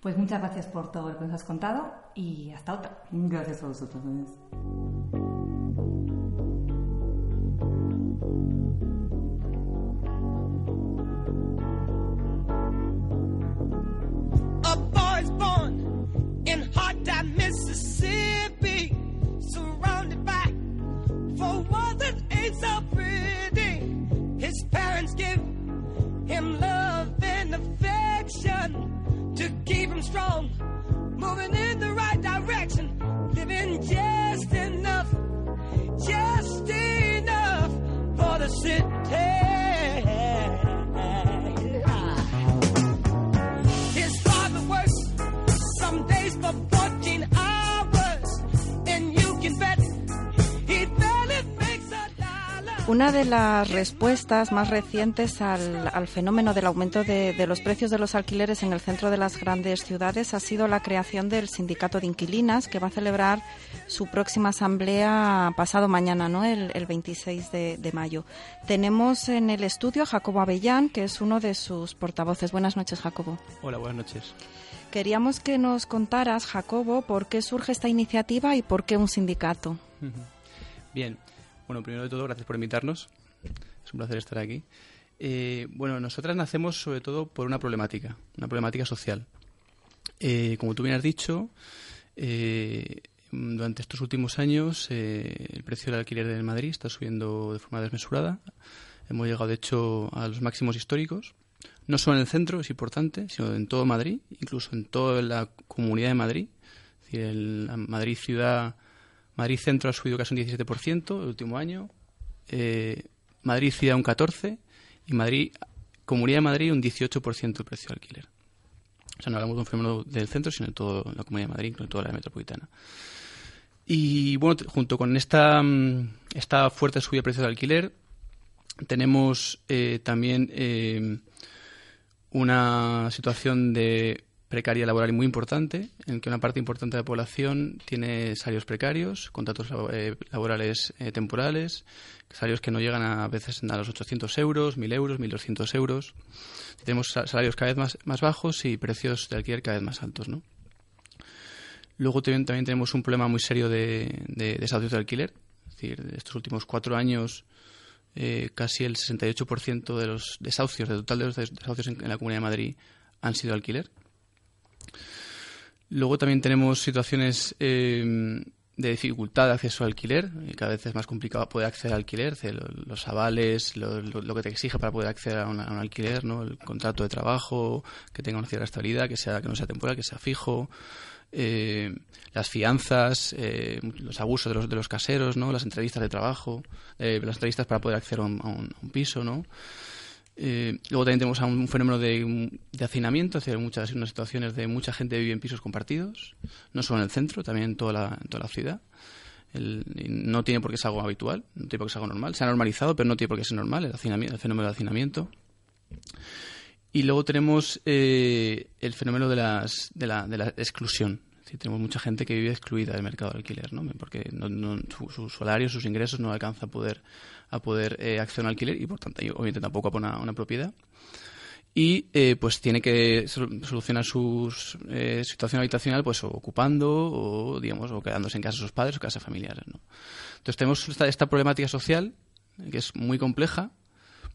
pues muchas gracias por todo lo que nos has contado y hasta otra. Gracias a vosotros. A boy's born in hot Mississippi, surrounded by four that ain't so pretty. His parents give him love and affection. To keep him strong, moving in the right direction, living just enough, just enough for the city. Una de las respuestas más recientes al, fenómeno del aumento de, los precios de los alquileres en el centro de las grandes ciudades ha sido la creación del Sindicato de Inquilinas, que va a celebrar su próxima asamblea pasado mañana, ¿no? el, 26 de, mayo. Tenemos en el estudio a Jacobo Avellán, que es uno de sus portavoces. Buenas noches, Jacobo. Hola, buenas noches. Queríamos que nos contaras, Jacobo, por qué surge esta iniciativa y por qué un sindicato. Bien, bueno, primero de todo, gracias por invitarnos. Es un placer estar aquí. Eh, bueno, nosotras nacemos sobre todo por una problemática, una problemática social. Eh, como tú bien has dicho, eh, durante estos últimos años el precio del alquiler en Madrid está subiendo de forma desmesurada. Hemos llegado, de hecho, a los máximos históricos. No solo en el centro, es importante, sino en todo Madrid, incluso en toda la comunidad de Madrid. Es decir, en Madrid ciudad Madrid Centro ha subido casi un 17% el último año, eh, Madrid Ciudad un 14% y Madrid, Comunidad de Madrid un 18% el precio de alquiler. O sea, no hablamos de un fenómeno del centro, sino de toda la Comunidad de Madrid, en toda la metropolitana. Y bueno, junto con esta, mm, esta fuerte subida de precios de alquiler, tenemos eh, también eh, una situación de precaria laboral y muy importante, en que una parte importante de la población tiene salarios precarios, contratos eh, laborales eh, temporales, salarios que no llegan a, veces a los 800 euros, 1.000 euros, 1.200 euros. Tenemos salarios cada vez más, más bajos y precios de alquiler cada vez más altos. Luego también, tenemos un problema muy serio de, de de alquiler. Es decir, estos últimos cuatro años eh, casi el 68% de los desahucios, del total de los desahucios en, en la Comunidad de Madrid han sido alquiler. Luego también tenemos situaciones eh, de dificultad de acceso al alquiler. Cada vez es más complicado poder acceder al alquiler. Los avales, lo, que te exige para poder acceder a, un alquiler, ¿no? el contrato de trabajo, que tenga una cierta estabilidad, que, sea, que no sea temporal, que sea fijo. Eh, las fianzas, eh, los abusos de los, de los caseros, ¿no? las entrevistas de trabajo, las entrevistas para poder acceder a un, a un piso, ¿no? Eh, luego también tenemos un fenómeno de, hacinamiento, es muchas unas situaciones de mucha gente vive en pisos compartidos, no solo en el centro, también en toda la, en toda la ciudad. no tiene por qué ser algo habitual, no tiene por qué ser algo normal. Se ha normalizado, pero no tiene por qué ser normal el, el fenómeno del hacinamiento. Y luego tenemos eh, el fenómeno de, las, de, la, de la exclusión. Tenemos mucha gente que vive excluida del mercado de alquiler, ¿no? porque no, su, salario, sus ingresos no alcanza a poder a poder eh, acceder a un alquiler y por tanto obviamente tampoco a una, una propiedad y eh, pues tiene que solucionar su eh, situación habitacional pues ocupando o digamos o quedándose en casa de sus padres o casa familiares ¿no? entonces tenemos esta, esta, problemática social que es muy compleja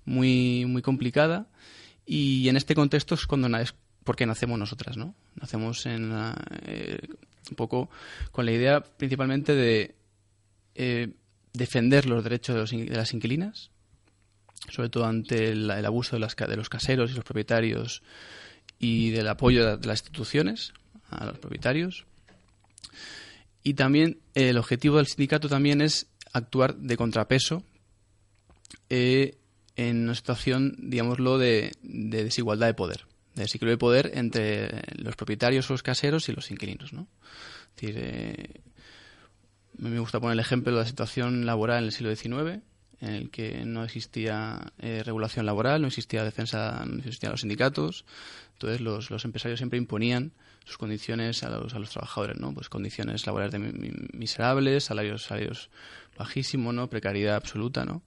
muy muy complicada y en este contexto es cuando es porque nacemos nosotras no nacemos en un poco con la idea principalmente de defender los derechos de, las inquilinas, sobre todo ante el, abuso de, las, de, los caseros y los propietarios y del apoyo de, las instituciones a los propietarios. Y también eh, el objetivo del sindicato también es actuar de contrapeso eh, en una situación, digámoslo, de, de desigualdad de poder, de desequilibrio de poder entre los propietarios o los caseros y los inquilinos, ¿no? Es decir, eh, me gusta poner el ejemplo de la situación laboral en el siglo XIX, en el que no existía eh, regulación laboral, no existía defensa, no existían los sindicatos. Entonces los, los empresarios siempre imponían sus condiciones a los, a los trabajadores, ¿no? Pues condiciones laborales de mi- mi- miserables, salarios, salarios bajísimos, ¿no? Precariedad absoluta, ¿no?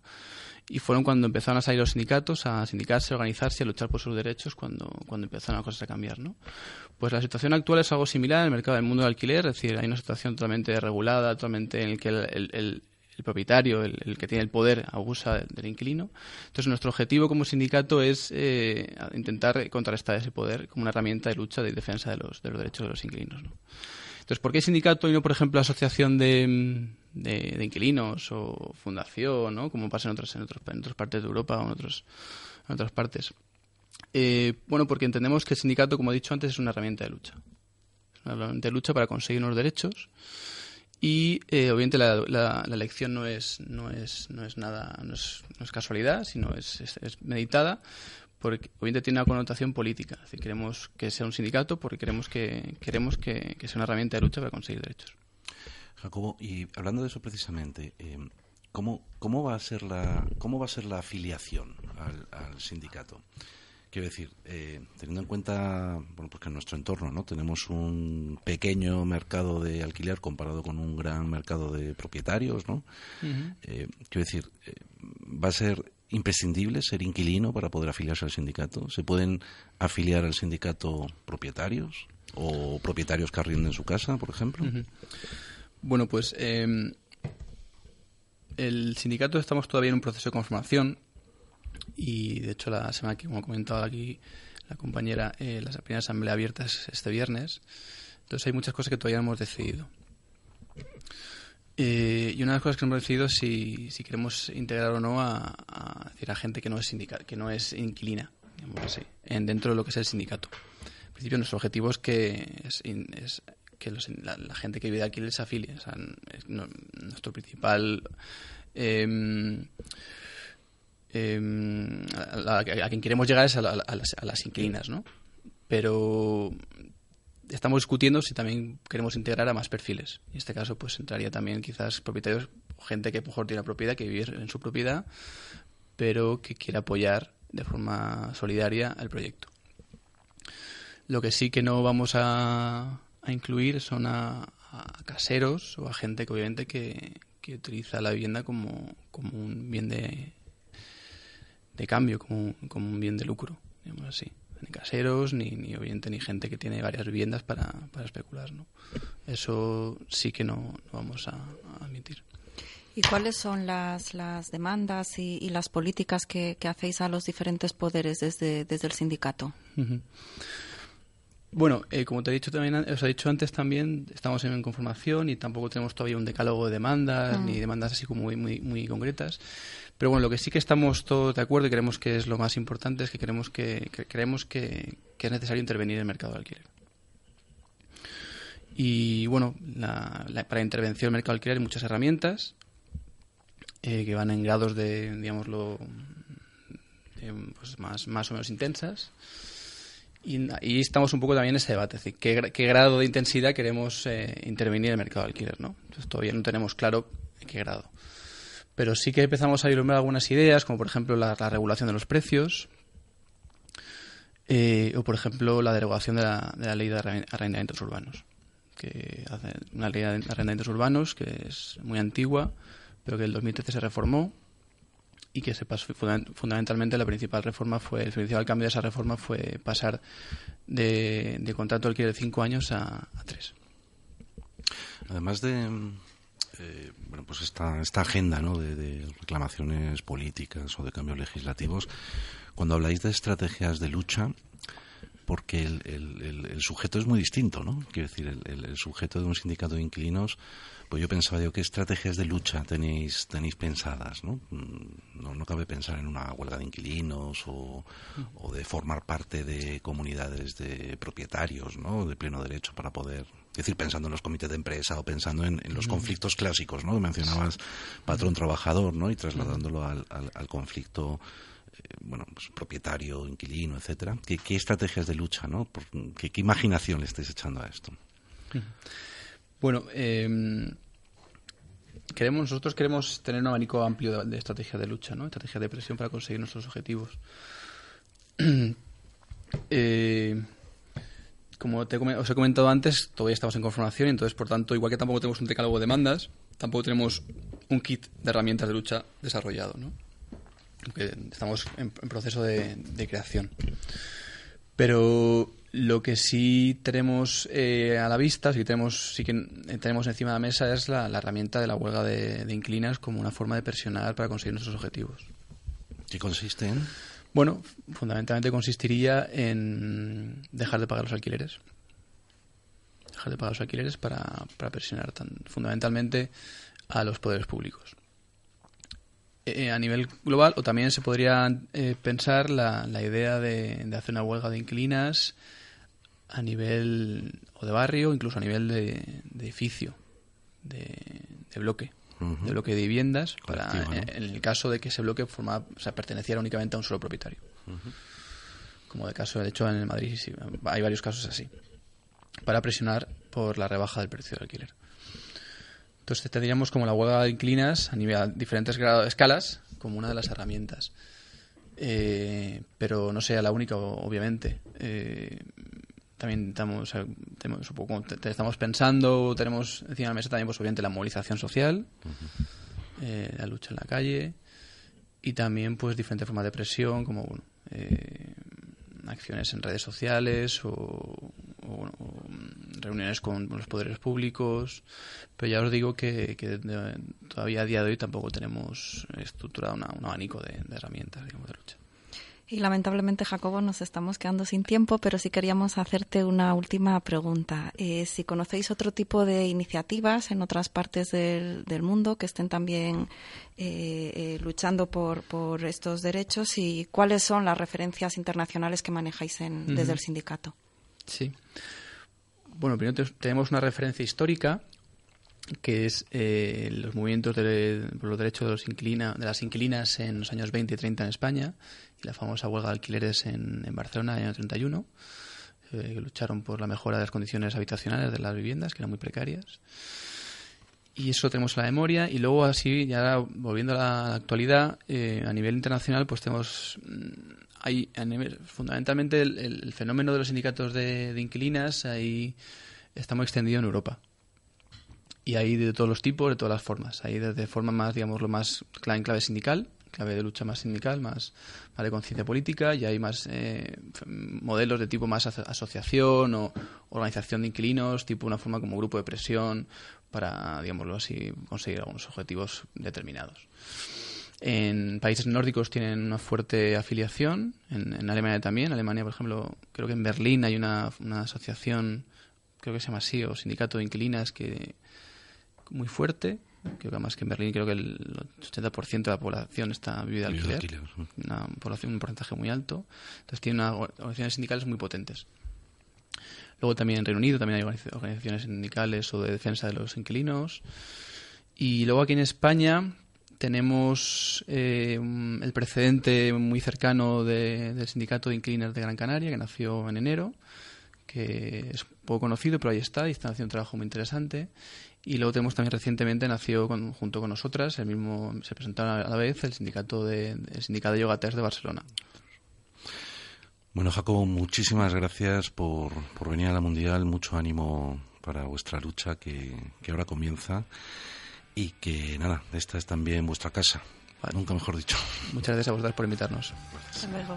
Y fueron cuando empezaron a salir los sindicatos, a sindicarse, a organizarse, a luchar por sus derechos, cuando, cuando empezaron las cosas a cambiar, ¿no? Pues la situación actual es algo similar en el mercado del mundo del alquiler, es decir, hay una situación totalmente regulada, totalmente en el que el, el- propietario, el, que tiene el poder, abusa del, inquilino. Entonces, nuestro objetivo como sindicato es eh, intentar contrarrestar ese poder como una herramienta de lucha, de defensa de los, de los derechos de los inquilinos, ¿no? Entonces, ¿por qué sindicato y no, por ejemplo, asociación de, de, de inquilinos o fundación, ¿no? como pasa en otras, en, otros, en otras partes de Europa o en, otros, en otras partes? Eh, bueno, porque entendemos que el sindicato, como he dicho antes, es una herramienta de lucha. Es una herramienta de lucha para conseguir unos derechos y eh, obviamente la, elección no es, no es, no es nada, no es, no es casualidad, sino es, es- es meditada, porque obviamente tiene una connotación política. Es decir, queremos que sea un sindicato porque queremos que, queremos que, que sea una herramienta de lucha para conseguir derechos. Jacobo, y hablando de eso precisamente, eh, ¿cómo, cómo, va a ser la, ¿cómo va a ser la afiliación al, al sindicato? Quiero decir, eh, teniendo en cuenta, bueno, porque en nuestro entorno no tenemos un pequeño mercado de alquiler comparado con un gran mercado de propietarios, ¿no? Eh, quiero decir, eh, ¿va a ser imprescindible ser inquilino para poder afiliarse al sindicato? ¿Se pueden afiliar al sindicato propietarios o propietarios que arrienden su casa, por ejemplo? Ujú. Bueno, pues eh, el sindicato estamos todavía en un proceso de conformación y de hecho la semana que, como ha comentado aquí la compañera, eh, la primera asamblea abierta es este viernes. Entonces hay muchas cosas que todavía no hemos decidido. Eh, y una de las cosas que hemos decidido es si, si queremos integrar o no a, decir, a gente que no es sindical, que no es inquilina, así, en, dentro de lo que es el sindicato. En principio nuestro objetivo es que es, es que los- la, la gente que vive de alquiler se afilie. O sea, es nuestro principal em, em, a, quien queremos llegar es a, la- a las, a las inquilinas, ¿no? Pero estamos discutiendo si también queremos integrar a más perfiles. En este caso, pues entraría también quizás propietarios, gente que mejor tiene propiedad, que vive en su propiedad, pero que quiere apoyar de forma solidaria el proyecto. Lo que sí que no vamos a, a incluir son a, a caseros o a gente que obviamente que, que utiliza la vivienda como, como un bien de, de cambio, como, como un bien de lucro, digamos así. Ni caseros, ni, ni obviamente ni gente que tiene varias viviendas para, para especular, ¿no? Eso sí que no, no vamos a, a admitir. ¿Y cuáles son las, las demandas y, y las políticas que, que hacéis a los diferentes poderes desde, desde el sindicato? Bueno, eh, como te he dicho también, os he dicho antes también, estamos en conformación y tampoco tenemos todavía un decálogo de demandas Mm. ni demandas así como muy, muy, muy concretas. Pero bueno, lo que sí que estamos todos de acuerdo y creemos que es lo más importante es que queremos que, que creemos que, que es necesario intervenir en el mercado de alquiler. Y bueno, la- la- para intervención en el mercado de alquiler hay muchas herramientas eh, que van en grados de, digámoslo, de, pues más, más o menos intensas. Y, estamos un poco también en ese debate, es decir, qué, gra- qué grado de intensidad queremos eh, intervenir en el mercado de alquiler, ¿no? Entonces todavía no tenemos claro en qué grado. Pero sí que empezamos a vislumbrar algunas ideas, como por ejemplo la, la regulación de los precios, eh, o por ejemplo la derogación de la, de la ley de arren- arrendamientos urbanos, que hace una ley de arrendamientos urbanos que es muy antigua, pero que en el 2013 se reformó y que se pasó funda- fundamentalmente la principal reforma fue el principal cambio de esa reforma fue pasar de, de contrato de alquiler de cinco años a, tres. Además de eh, bueno, pues esta, esta agenda ¿no? de, reclamaciones políticas o de cambios legislativos, cuando habláis de estrategias de lucha, porque el, el- el- el sujeto es muy distinto, ¿no? Quiero decir, el sujeto de un sindicato de inquilinos, pues yo pensaba, yo, ¿qué estrategias de lucha tenéis, tenéis pensadas, ¿no? Mm, No, no cabe pensar en una huelga de inquilinos o, o de formar parte de comunidades de propietarios, ¿no? De pleno derecho para poder... Es decir, pensando en los comités de empresa o pensando en, en los conflictos clásicos, ¿no? Mencionabas patrón-trabajador, ¿no? Y trasladándolo al, al- al conflicto eh, bueno, pues, propietario, inquilino, etcétera. ¿Qué, qué estrategias de lucha, no? ¿Qué, qué imaginación le estáis echando a esto? Bueno, eh, queremos, nosotros queremos tener un abanico amplio de, de estrategias de lucha, ¿no? Estrategias de presión para conseguir nuestros objetivos. [CLEARS THROAT] Eh, como os he comentado antes, todavía estamos en conformación, entonces, por tanto, igual que tampoco tenemos un decálogo de demandas, tampoco tenemos un kit de herramientas de lucha desarrollado, ¿no? Aunque estamos en, proceso de creación. Pero lo que sí tenemos eh, a la vista, sí, tenemos, sí que tenemos encima de la mesa es la, la herramienta de la huelga de, de inquilinas como una forma de presionar para conseguir nuestros objetivos. ¿Qué consiste en? Bueno, fundamentalmente consistiría en dejar de pagar los alquileres. Dejar de pagar los alquileres para, para presionar tan, fundamentalmente a los poderes públicos. Eh, a nivel global, o también se podría eh, pensar la, la idea de, de hacer una huelga de inquilinas a nivel o de barrio, incluso a nivel de, de edificio, de, de bloque, de bloque de viviendas, para, ¿no? en el caso de que ese bloque formaba, o sea, perteneciera únicamente a un solo propietario. Como de caso, de hecho, en el Madrid sí, hay varios casos así, para presionar por la rebaja del precio del alquiler. Entonces tendríamos como la huelga de inquilinas a nivel a diferentes grados, escalas como una de las herramientas. Eh, pero no sea la única, obviamente. Eh, también estamos, tenemos, supongo, te- te estamos pensando, tenemos encima de la mesa también, pues obviamente, la movilización social, eh, la lucha en la calle y también, pues, diferentes formas de presión, como, bueno, eh, acciones en redes sociales o, o, o, reuniones con los poderes públicos. Pero ya os digo que, que todavía a día de hoy tampoco tenemos estructurado una- un abanico de, de herramientas digamos, de lucha. Y lamentablemente, Jacobo, nos estamos quedando sin tiempo, pero sí queríamos hacerte una última pregunta. Eh, si conocéis otro tipo de iniciativas en otras partes del, del mundo que estén también eh, eh, luchando por, por estos derechos y cuáles son las referencias internacionales que manejáis en- desde el sindicato. Sí. Bueno, primero te- tenemos una referencia histórica que es los movimientos de, por los derechos de, los inquilina- de las inquilinas en los años 20 y 30 en España la famosa huelga de alquileres en, Barcelona en año 31, eh, lucharon por la mejora de las condiciones habitacionales de las viviendas, que eran muy precarias. Y eso tenemos en la memoria. Y luego, así, ya volviendo a la actualidad, eh, a nivel internacional, pues tenemos. mm, Hay, fundamentalmente, el, fenómeno de los sindicatos de, inquilinas ahí está muy extendido en Europa. Y hay de todos los tipos, de todas las formas. Hay desde forma más, digamos, lo más en clave sindical, clave de lucha más sindical, más, de conciencia política, y hay más eh, modelos de tipo más aso- asociación o organización de inquilinos, tipo una forma como grupo de presión para, digámoslo así, conseguir algunos objetivos determinados. En países nórdicos tienen una fuerte afiliación, en, en Alemania también. En Alemania, por ejemplo, creo que en Berlín hay una, una asociación, creo que se llama así, o sindicato de inquilinas que muy fuerte. Creo que además que en Berlín creo que el 80% de la población está vive de alquiler. alquiler, Una población, un porcentaje muy alto. Entonces tiene unas organizaciones sindicales muy potentes. Luego también en Reino Unido también hay organiz- organizaciones sindicales o de defensa de los inquilinos. Y luego aquí en España tenemos eh, el precedente muy cercano de- del sindicato de inquilinos de Gran Canaria, que nació en enero, que es poco conocido, pero ahí está, y están haciendo un trabajo muy interesante. Y luego tenemos también recientemente, nació con- junto con nosotras, el mismo se presentaron a la vez el sindicato de, el sindicato de yogaters de Barcelona. Bueno, Jacobo, muchísimas gracias por, por venir a la Mundial. Mucho ánimo para vuestra lucha que, que ahora comienza. Y que nada, esta es también vuestra casa. Nunca mejor dicho. Muchas gracias a vosotros por invitarnos. Hasta luego.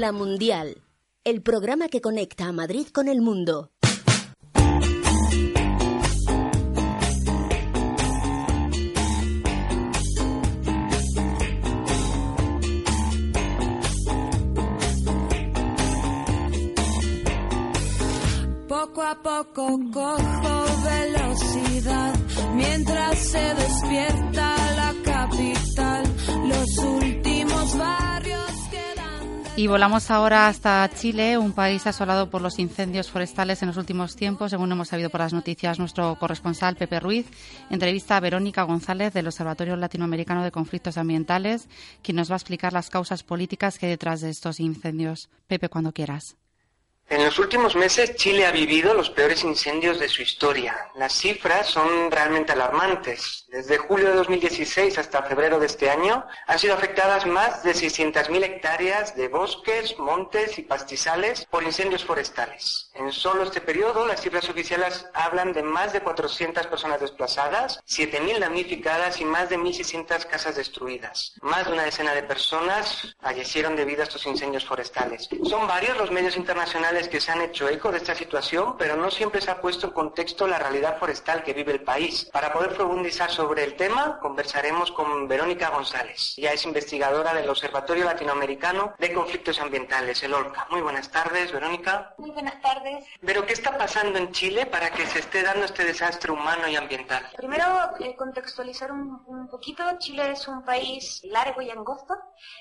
La Mundial, el programa que conecta a Madrid con el mundo. Poco a poco Y volamos ahora hasta Chile, un país asolado por los incendios forestales en los últimos tiempos, según hemos sabido por las noticias. Nuestro corresponsal Pepe Ruiz entrevista a Verónica González del Observatorio Latinoamericano de Conflictos Ambientales, quien nos va a explicar las causas políticas que hay detrás de estos incendios. Pepe, cuando quieras. En los últimos meses Chile ha vivido los peores incendios de su historia. Las cifras son realmente alarmantes. Desde julio de 2016 hasta febrero de este año han sido afectadas más de 600.000 hectáreas de bosques, montes y pastizales por incendios forestales. En solo este periodo las cifras oficiales hablan de más de 400 personas desplazadas, 7.000 damnificadas y más de 1.600 casas destruidas. Más de una decena de personas fallecieron debido a estos incendios forestales. Son varios los medios internacionales que se han hecho eco de esta situación, pero no siempre se ha puesto en contexto la realidad forestal que vive el país. Para poder profundizar sobre el tema, conversaremos con Verónica González. Ella es investigadora del Observatorio Latinoamericano de Conflictos Ambientales, el OLCA. Muy buenas tardes, Verónica. Muy buenas tardes. Pero, ¿qué está pasando en Chile para que se esté dando este desastre humano y ambiental? Primero, eh, contextualizar un, un poquito. Chile es un país largo y angosto.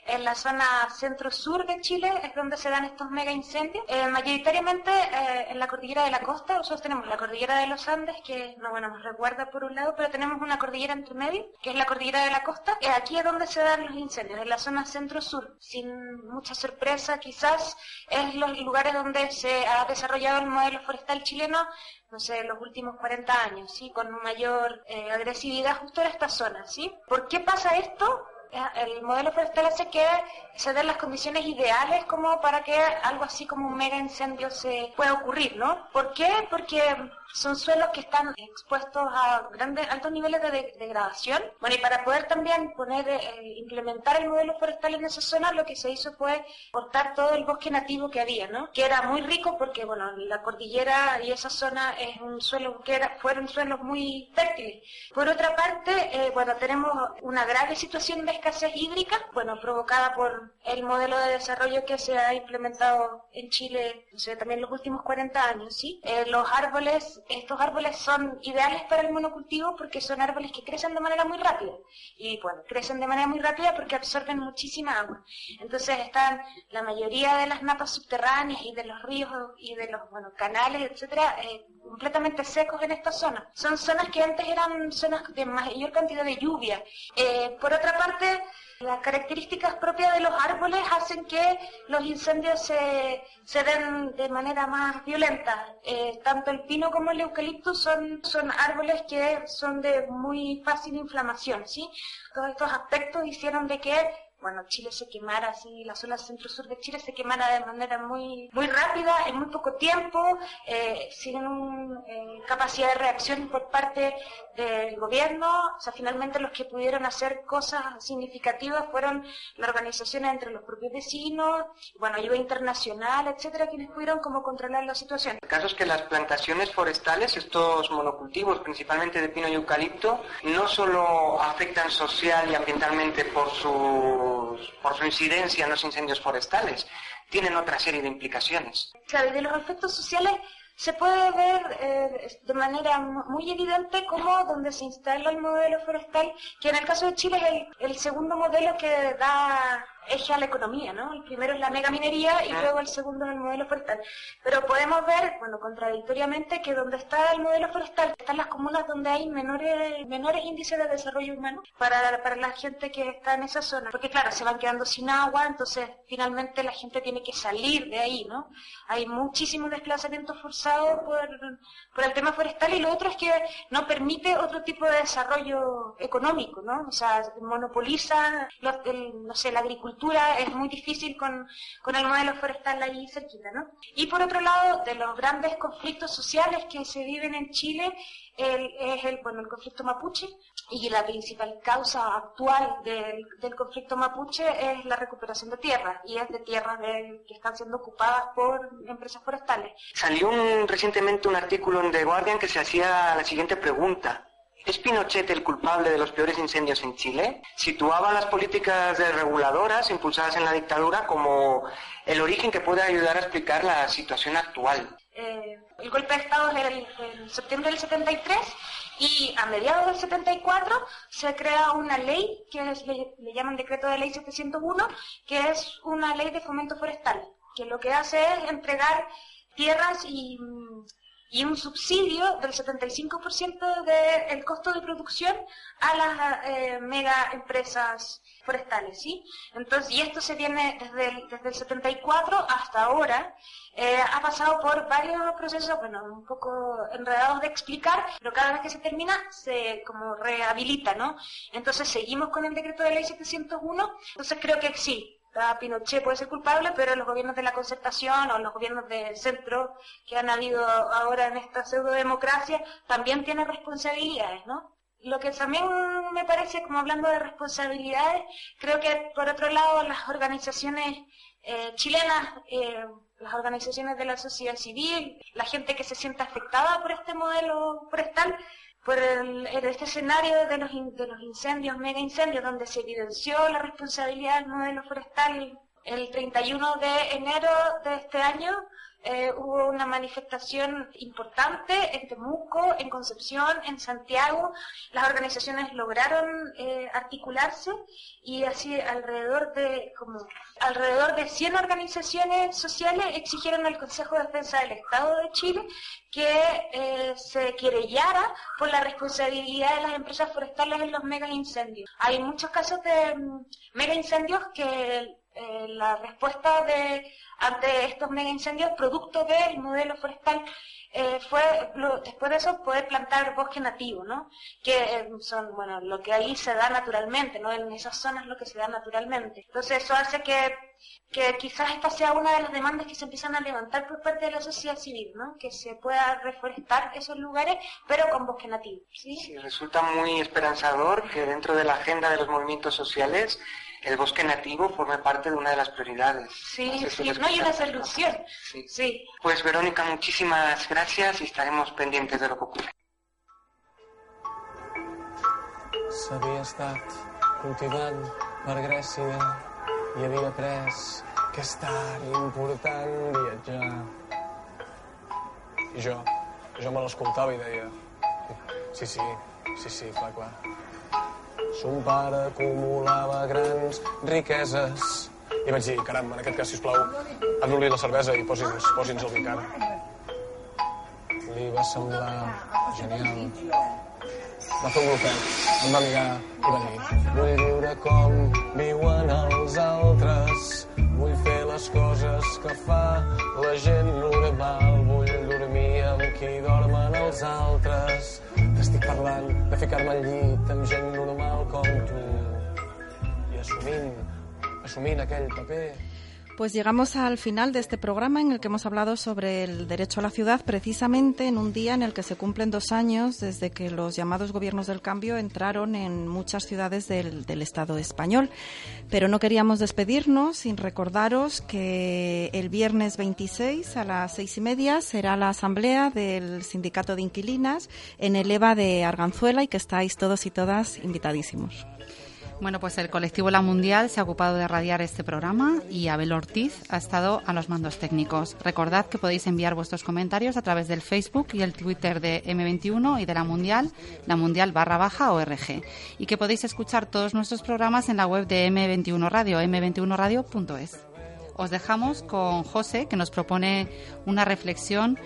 En la zona centro-sur de Chile es donde se dan estos mega incendios. Eh, mayoritariamente eh, en la cordillera de la costa, nosotros tenemos la cordillera de los Andes, que no, bueno, nos recuerda por un lado, pero tenemos una cordillera entre medio, que es la cordillera de la costa. Eh, aquí es donde se dan los incendios, en la zona centro-sur. Sin mucha sorpresa, quizás es los lugares donde se ha desarrollado el modelo forestal chileno no sé, los últimos 40 años, ¿sí? Con mayor eh, agresividad justo en esta zona, ¿sí? ¿Por qué pasa esto? Eh, El modelo forestal hace que se den las condiciones ideales como para que algo así como un mega incendio se pueda ocurrir, ¿no? ¿Por qué? Porque son suelos que están expuestos a grandes, altos niveles de de- degradación. Bueno, y para poder también poner, eh, implementar el modelo forestal en esa zona, lo que se hizo fue cortar todo el bosque nativo que había, ¿no? Que era muy rico porque, bueno, la cordillera y esa zona es un suelo que era, fueron suelos muy fértiles. Por otra parte, eh, bueno, tenemos una grave situación de escasez hídrica, bueno, provocada por el modelo de desarrollo que se ha implementado en Chile, no sé, también los últimos 40 años, ¿sí? Eh, los árboles, estos árboles son ideales para el monocultivo porque son árboles que crecen de manera muy rápida. Y bueno, crecen de manera muy rápida porque absorben muchísima agua. Entonces están la mayoría de las napas subterráneas y de los ríos y de los bueno, canales, etcétera, eh, completamente secos en esta zona. Son zonas que antes eran zonas de mayor cantidad de lluvia. Eh, por otra parte, las características propias de los árboles hacen que los incendios se, se den de manera más violenta. Eh, tanto el pino como el eucalipto son, son árboles que son de muy fácil inflamación, ¿sí? Todos estos aspectos hicieron de que bueno, Chile se quemara así, la zona centro-sur de Chile se quemara de manera muy, muy rápida, en muy poco tiempo, eh, sin una capacidad de reacción por parte del gobierno. O sea, finalmente los que pudieron hacer cosas significativas fueron las organizaciones entre los propios vecinos, bueno, ayuda internacional, etcétera, quienes pudieron como controlar la situación. El caso es que las plantaciones forestales, estos monocultivos, principalmente de pino y eucalipto, no solo afectan social y ambientalmente por su, por su incidencia en los incendios forestales, tienen otra serie de implicaciones. Claro, y de los efectos sociales se puede ver eh, de manera mu- muy evidente cómo donde se instala el modelo forestal, que en el caso de Chile es el, el segundo modelo que da eje a la economía, ¿no? El primero es la megaminería y luego el segundo es el modelo forestal. Pero podemos ver, bueno, contradictoriamente, que donde está el modelo forestal están las comunas donde hay menores, menores índices de desarrollo humano para, para la gente que está en esa zona. Porque claro, se van quedando sin agua, entonces finalmente la gente tiene que salir de ahí, ¿no? Hay muchísimo desplazamiento forzado por, por el tema forestal y lo otro es que no permite otro tipo de desarrollo económico, ¿no? O sea, monopoliza, los- el- no sé, la agricultura es muy difícil con, con el modelo forestal ahí cerquita, ¿no? Y por otro lado, de los grandes conflictos sociales que se viven en Chile, el- es el, bueno, el conflicto mapuche, y la principal causa actual del, del conflicto mapuche es la recuperación de tierras y es de tierras que están siendo ocupadas por empresas forestales. Salió un- recientemente un artículo en The Guardian que se hacía la siguiente pregunta. ¿Es Pinochet el culpable de los peores incendios en Chile? Situaba las políticas desreguladoras impulsadas en la dictadura como el origen que puede ayudar a explicar la situación actual. Eh, el golpe de Estado es el- septiembre del 73 y a mediados del 74 se crea una ley que le llaman decreto de ley 701, que es una ley de fomento forestal, que lo que hace es entregar tierras y, mm, y un subsidio del 75% del costo de producción a las eh, mega empresas forestales, ¿sí? Entonces, y esto se viene desde el, desde el 74 hasta ahora, eh, ha pasado por varios procesos, bueno, un poco enredados de explicar, pero cada vez que se termina se como rehabilita, ¿no? Entonces seguimos con el decreto de ley 701, entonces creo que sí, Pinochet puede ser culpable, pero los gobiernos de la concertación o los gobiernos del centro que han habido ahora en esta pseudo-democracia también tienen responsabilidades, ¿no? Lo que también me parece, como hablando de responsabilidades, creo que por otro lado las organizaciones eh, chilenas, eh, las organizaciones de la sociedad civil, la gente que se siente afectada por este modelo forestal, por el, este escenario de los, in- de los incendios, mega incendios, donde se evidenció la responsabilidad del modelo forestal el 31 de enero de este año, eh, hubo una manifestación importante en Temuco, en Concepción, en Santiago. Las organizaciones lograron eh, articularse y así alrededor de como alrededor de 100 organizaciones sociales exigieron al Consejo de Defensa del Estado de Chile que eh, se querellara por la responsabilidad de las empresas forestales en los mega incendios. Hay muchos casos de mm, mega incendios que eh, la respuesta de ante estos mega incendios producto del modelo forestal eh, fue lo- después de eso poder plantar bosque nativo, ¿no? Que eh, son, bueno, lo que ahí se da naturalmente, ¿no? En esas zonas lo que se da naturalmente. Entonces eso hace que, que quizás esta sea una de las demandas que se empiezan a levantar por parte de la sociedad civil, ¿no? Que se pueda reforestar esos lugares, pero con bosque nativo, ¿sí? Sí, resulta muy esperanzador que dentro de la agenda de los movimientos sociales el bosque nativo forme parte de una de las prioridades. Sí, Entonces, sí, eso no hay una solución. Sí. Sí. Pues Verónica, muchísimas gracias y estaremos pendientes de lo que ocurre. S'havia estat cultivant per Grècia i havia après que és tan important viatjar. I jo, jo me l'escoltava i deia sí, sí, sí, sí, clar, clar. Son pare acumulava grans riqueses i vaig dir, caram, en aquest cas, sisplau, anul·li la cervesa i posi'ns posi el vi. Li va semblar genial. Va fer un glopet, em va mirar i va dir vull viure com viuen els altres, vull fer les coses que fa la gent normal, vull dormir amb qui dormen els altres. T'estic parlant de ficar-me al llit amb gent normal paper Pues llegamos al final de este programa en el que hemos hablado sobre el derecho a la ciudad, precisamente en un día en el que se cumplen dos años desde que los llamados gobiernos del cambio entraron en muchas ciudades del, del Estado español. Pero no queríamos despedirnos sin recordaros que el viernes 26 a las seis y media será la asamblea del Sindicato de Inquilinas en el EVA de Arganzuela y que estáis todos y todas invitadísimos. Bueno, pues el colectivo La Mundial se ha ocupado de radiar este programa y Abel Ortiz ha estado a los mandos técnicos. Recordad que podéis enviar vuestros comentarios a través del Facebook y el Twitter de M21 y de La Mundial, la Mundial barra baja ORG. Y que podéis escuchar todos nuestros programas en la web de M21 Radio, m21radio.es. Os dejamos con José, que nos propone una reflexión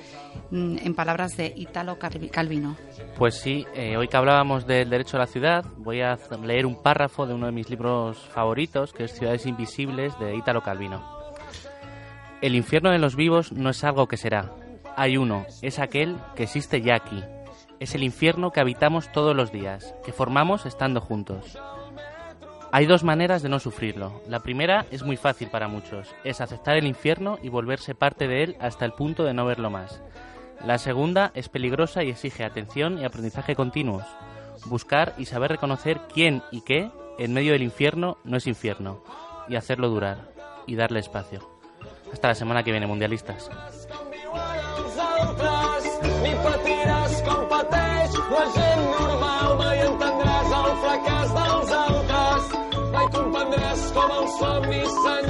mm, en palabras de Italo Calvi- Calvino. Pues sí, eh, hoy que hablábamos del derecho a la ciudad, voy a leer un párrafo de uno de mis libros favoritos, que es Ciudades Invisibles, de Ítalo Calvino. El infierno de los vivos no es algo que será. Hay uno, es aquel que existe ya aquí. Es el infierno que habitamos todos los días, que formamos estando juntos. Hay dos maneras de no sufrirlo. La primera es muy fácil para muchos, es aceptar el infierno y volverse parte de él hasta el punto de no verlo más. La segunda es peligrosa y exige atención y aprendizaje continuos. Buscar y saber reconocer quién y qué en medio del infierno no es infierno. Y hacerlo durar. Y darle espacio. Hasta la semana que viene, mundialistas. promise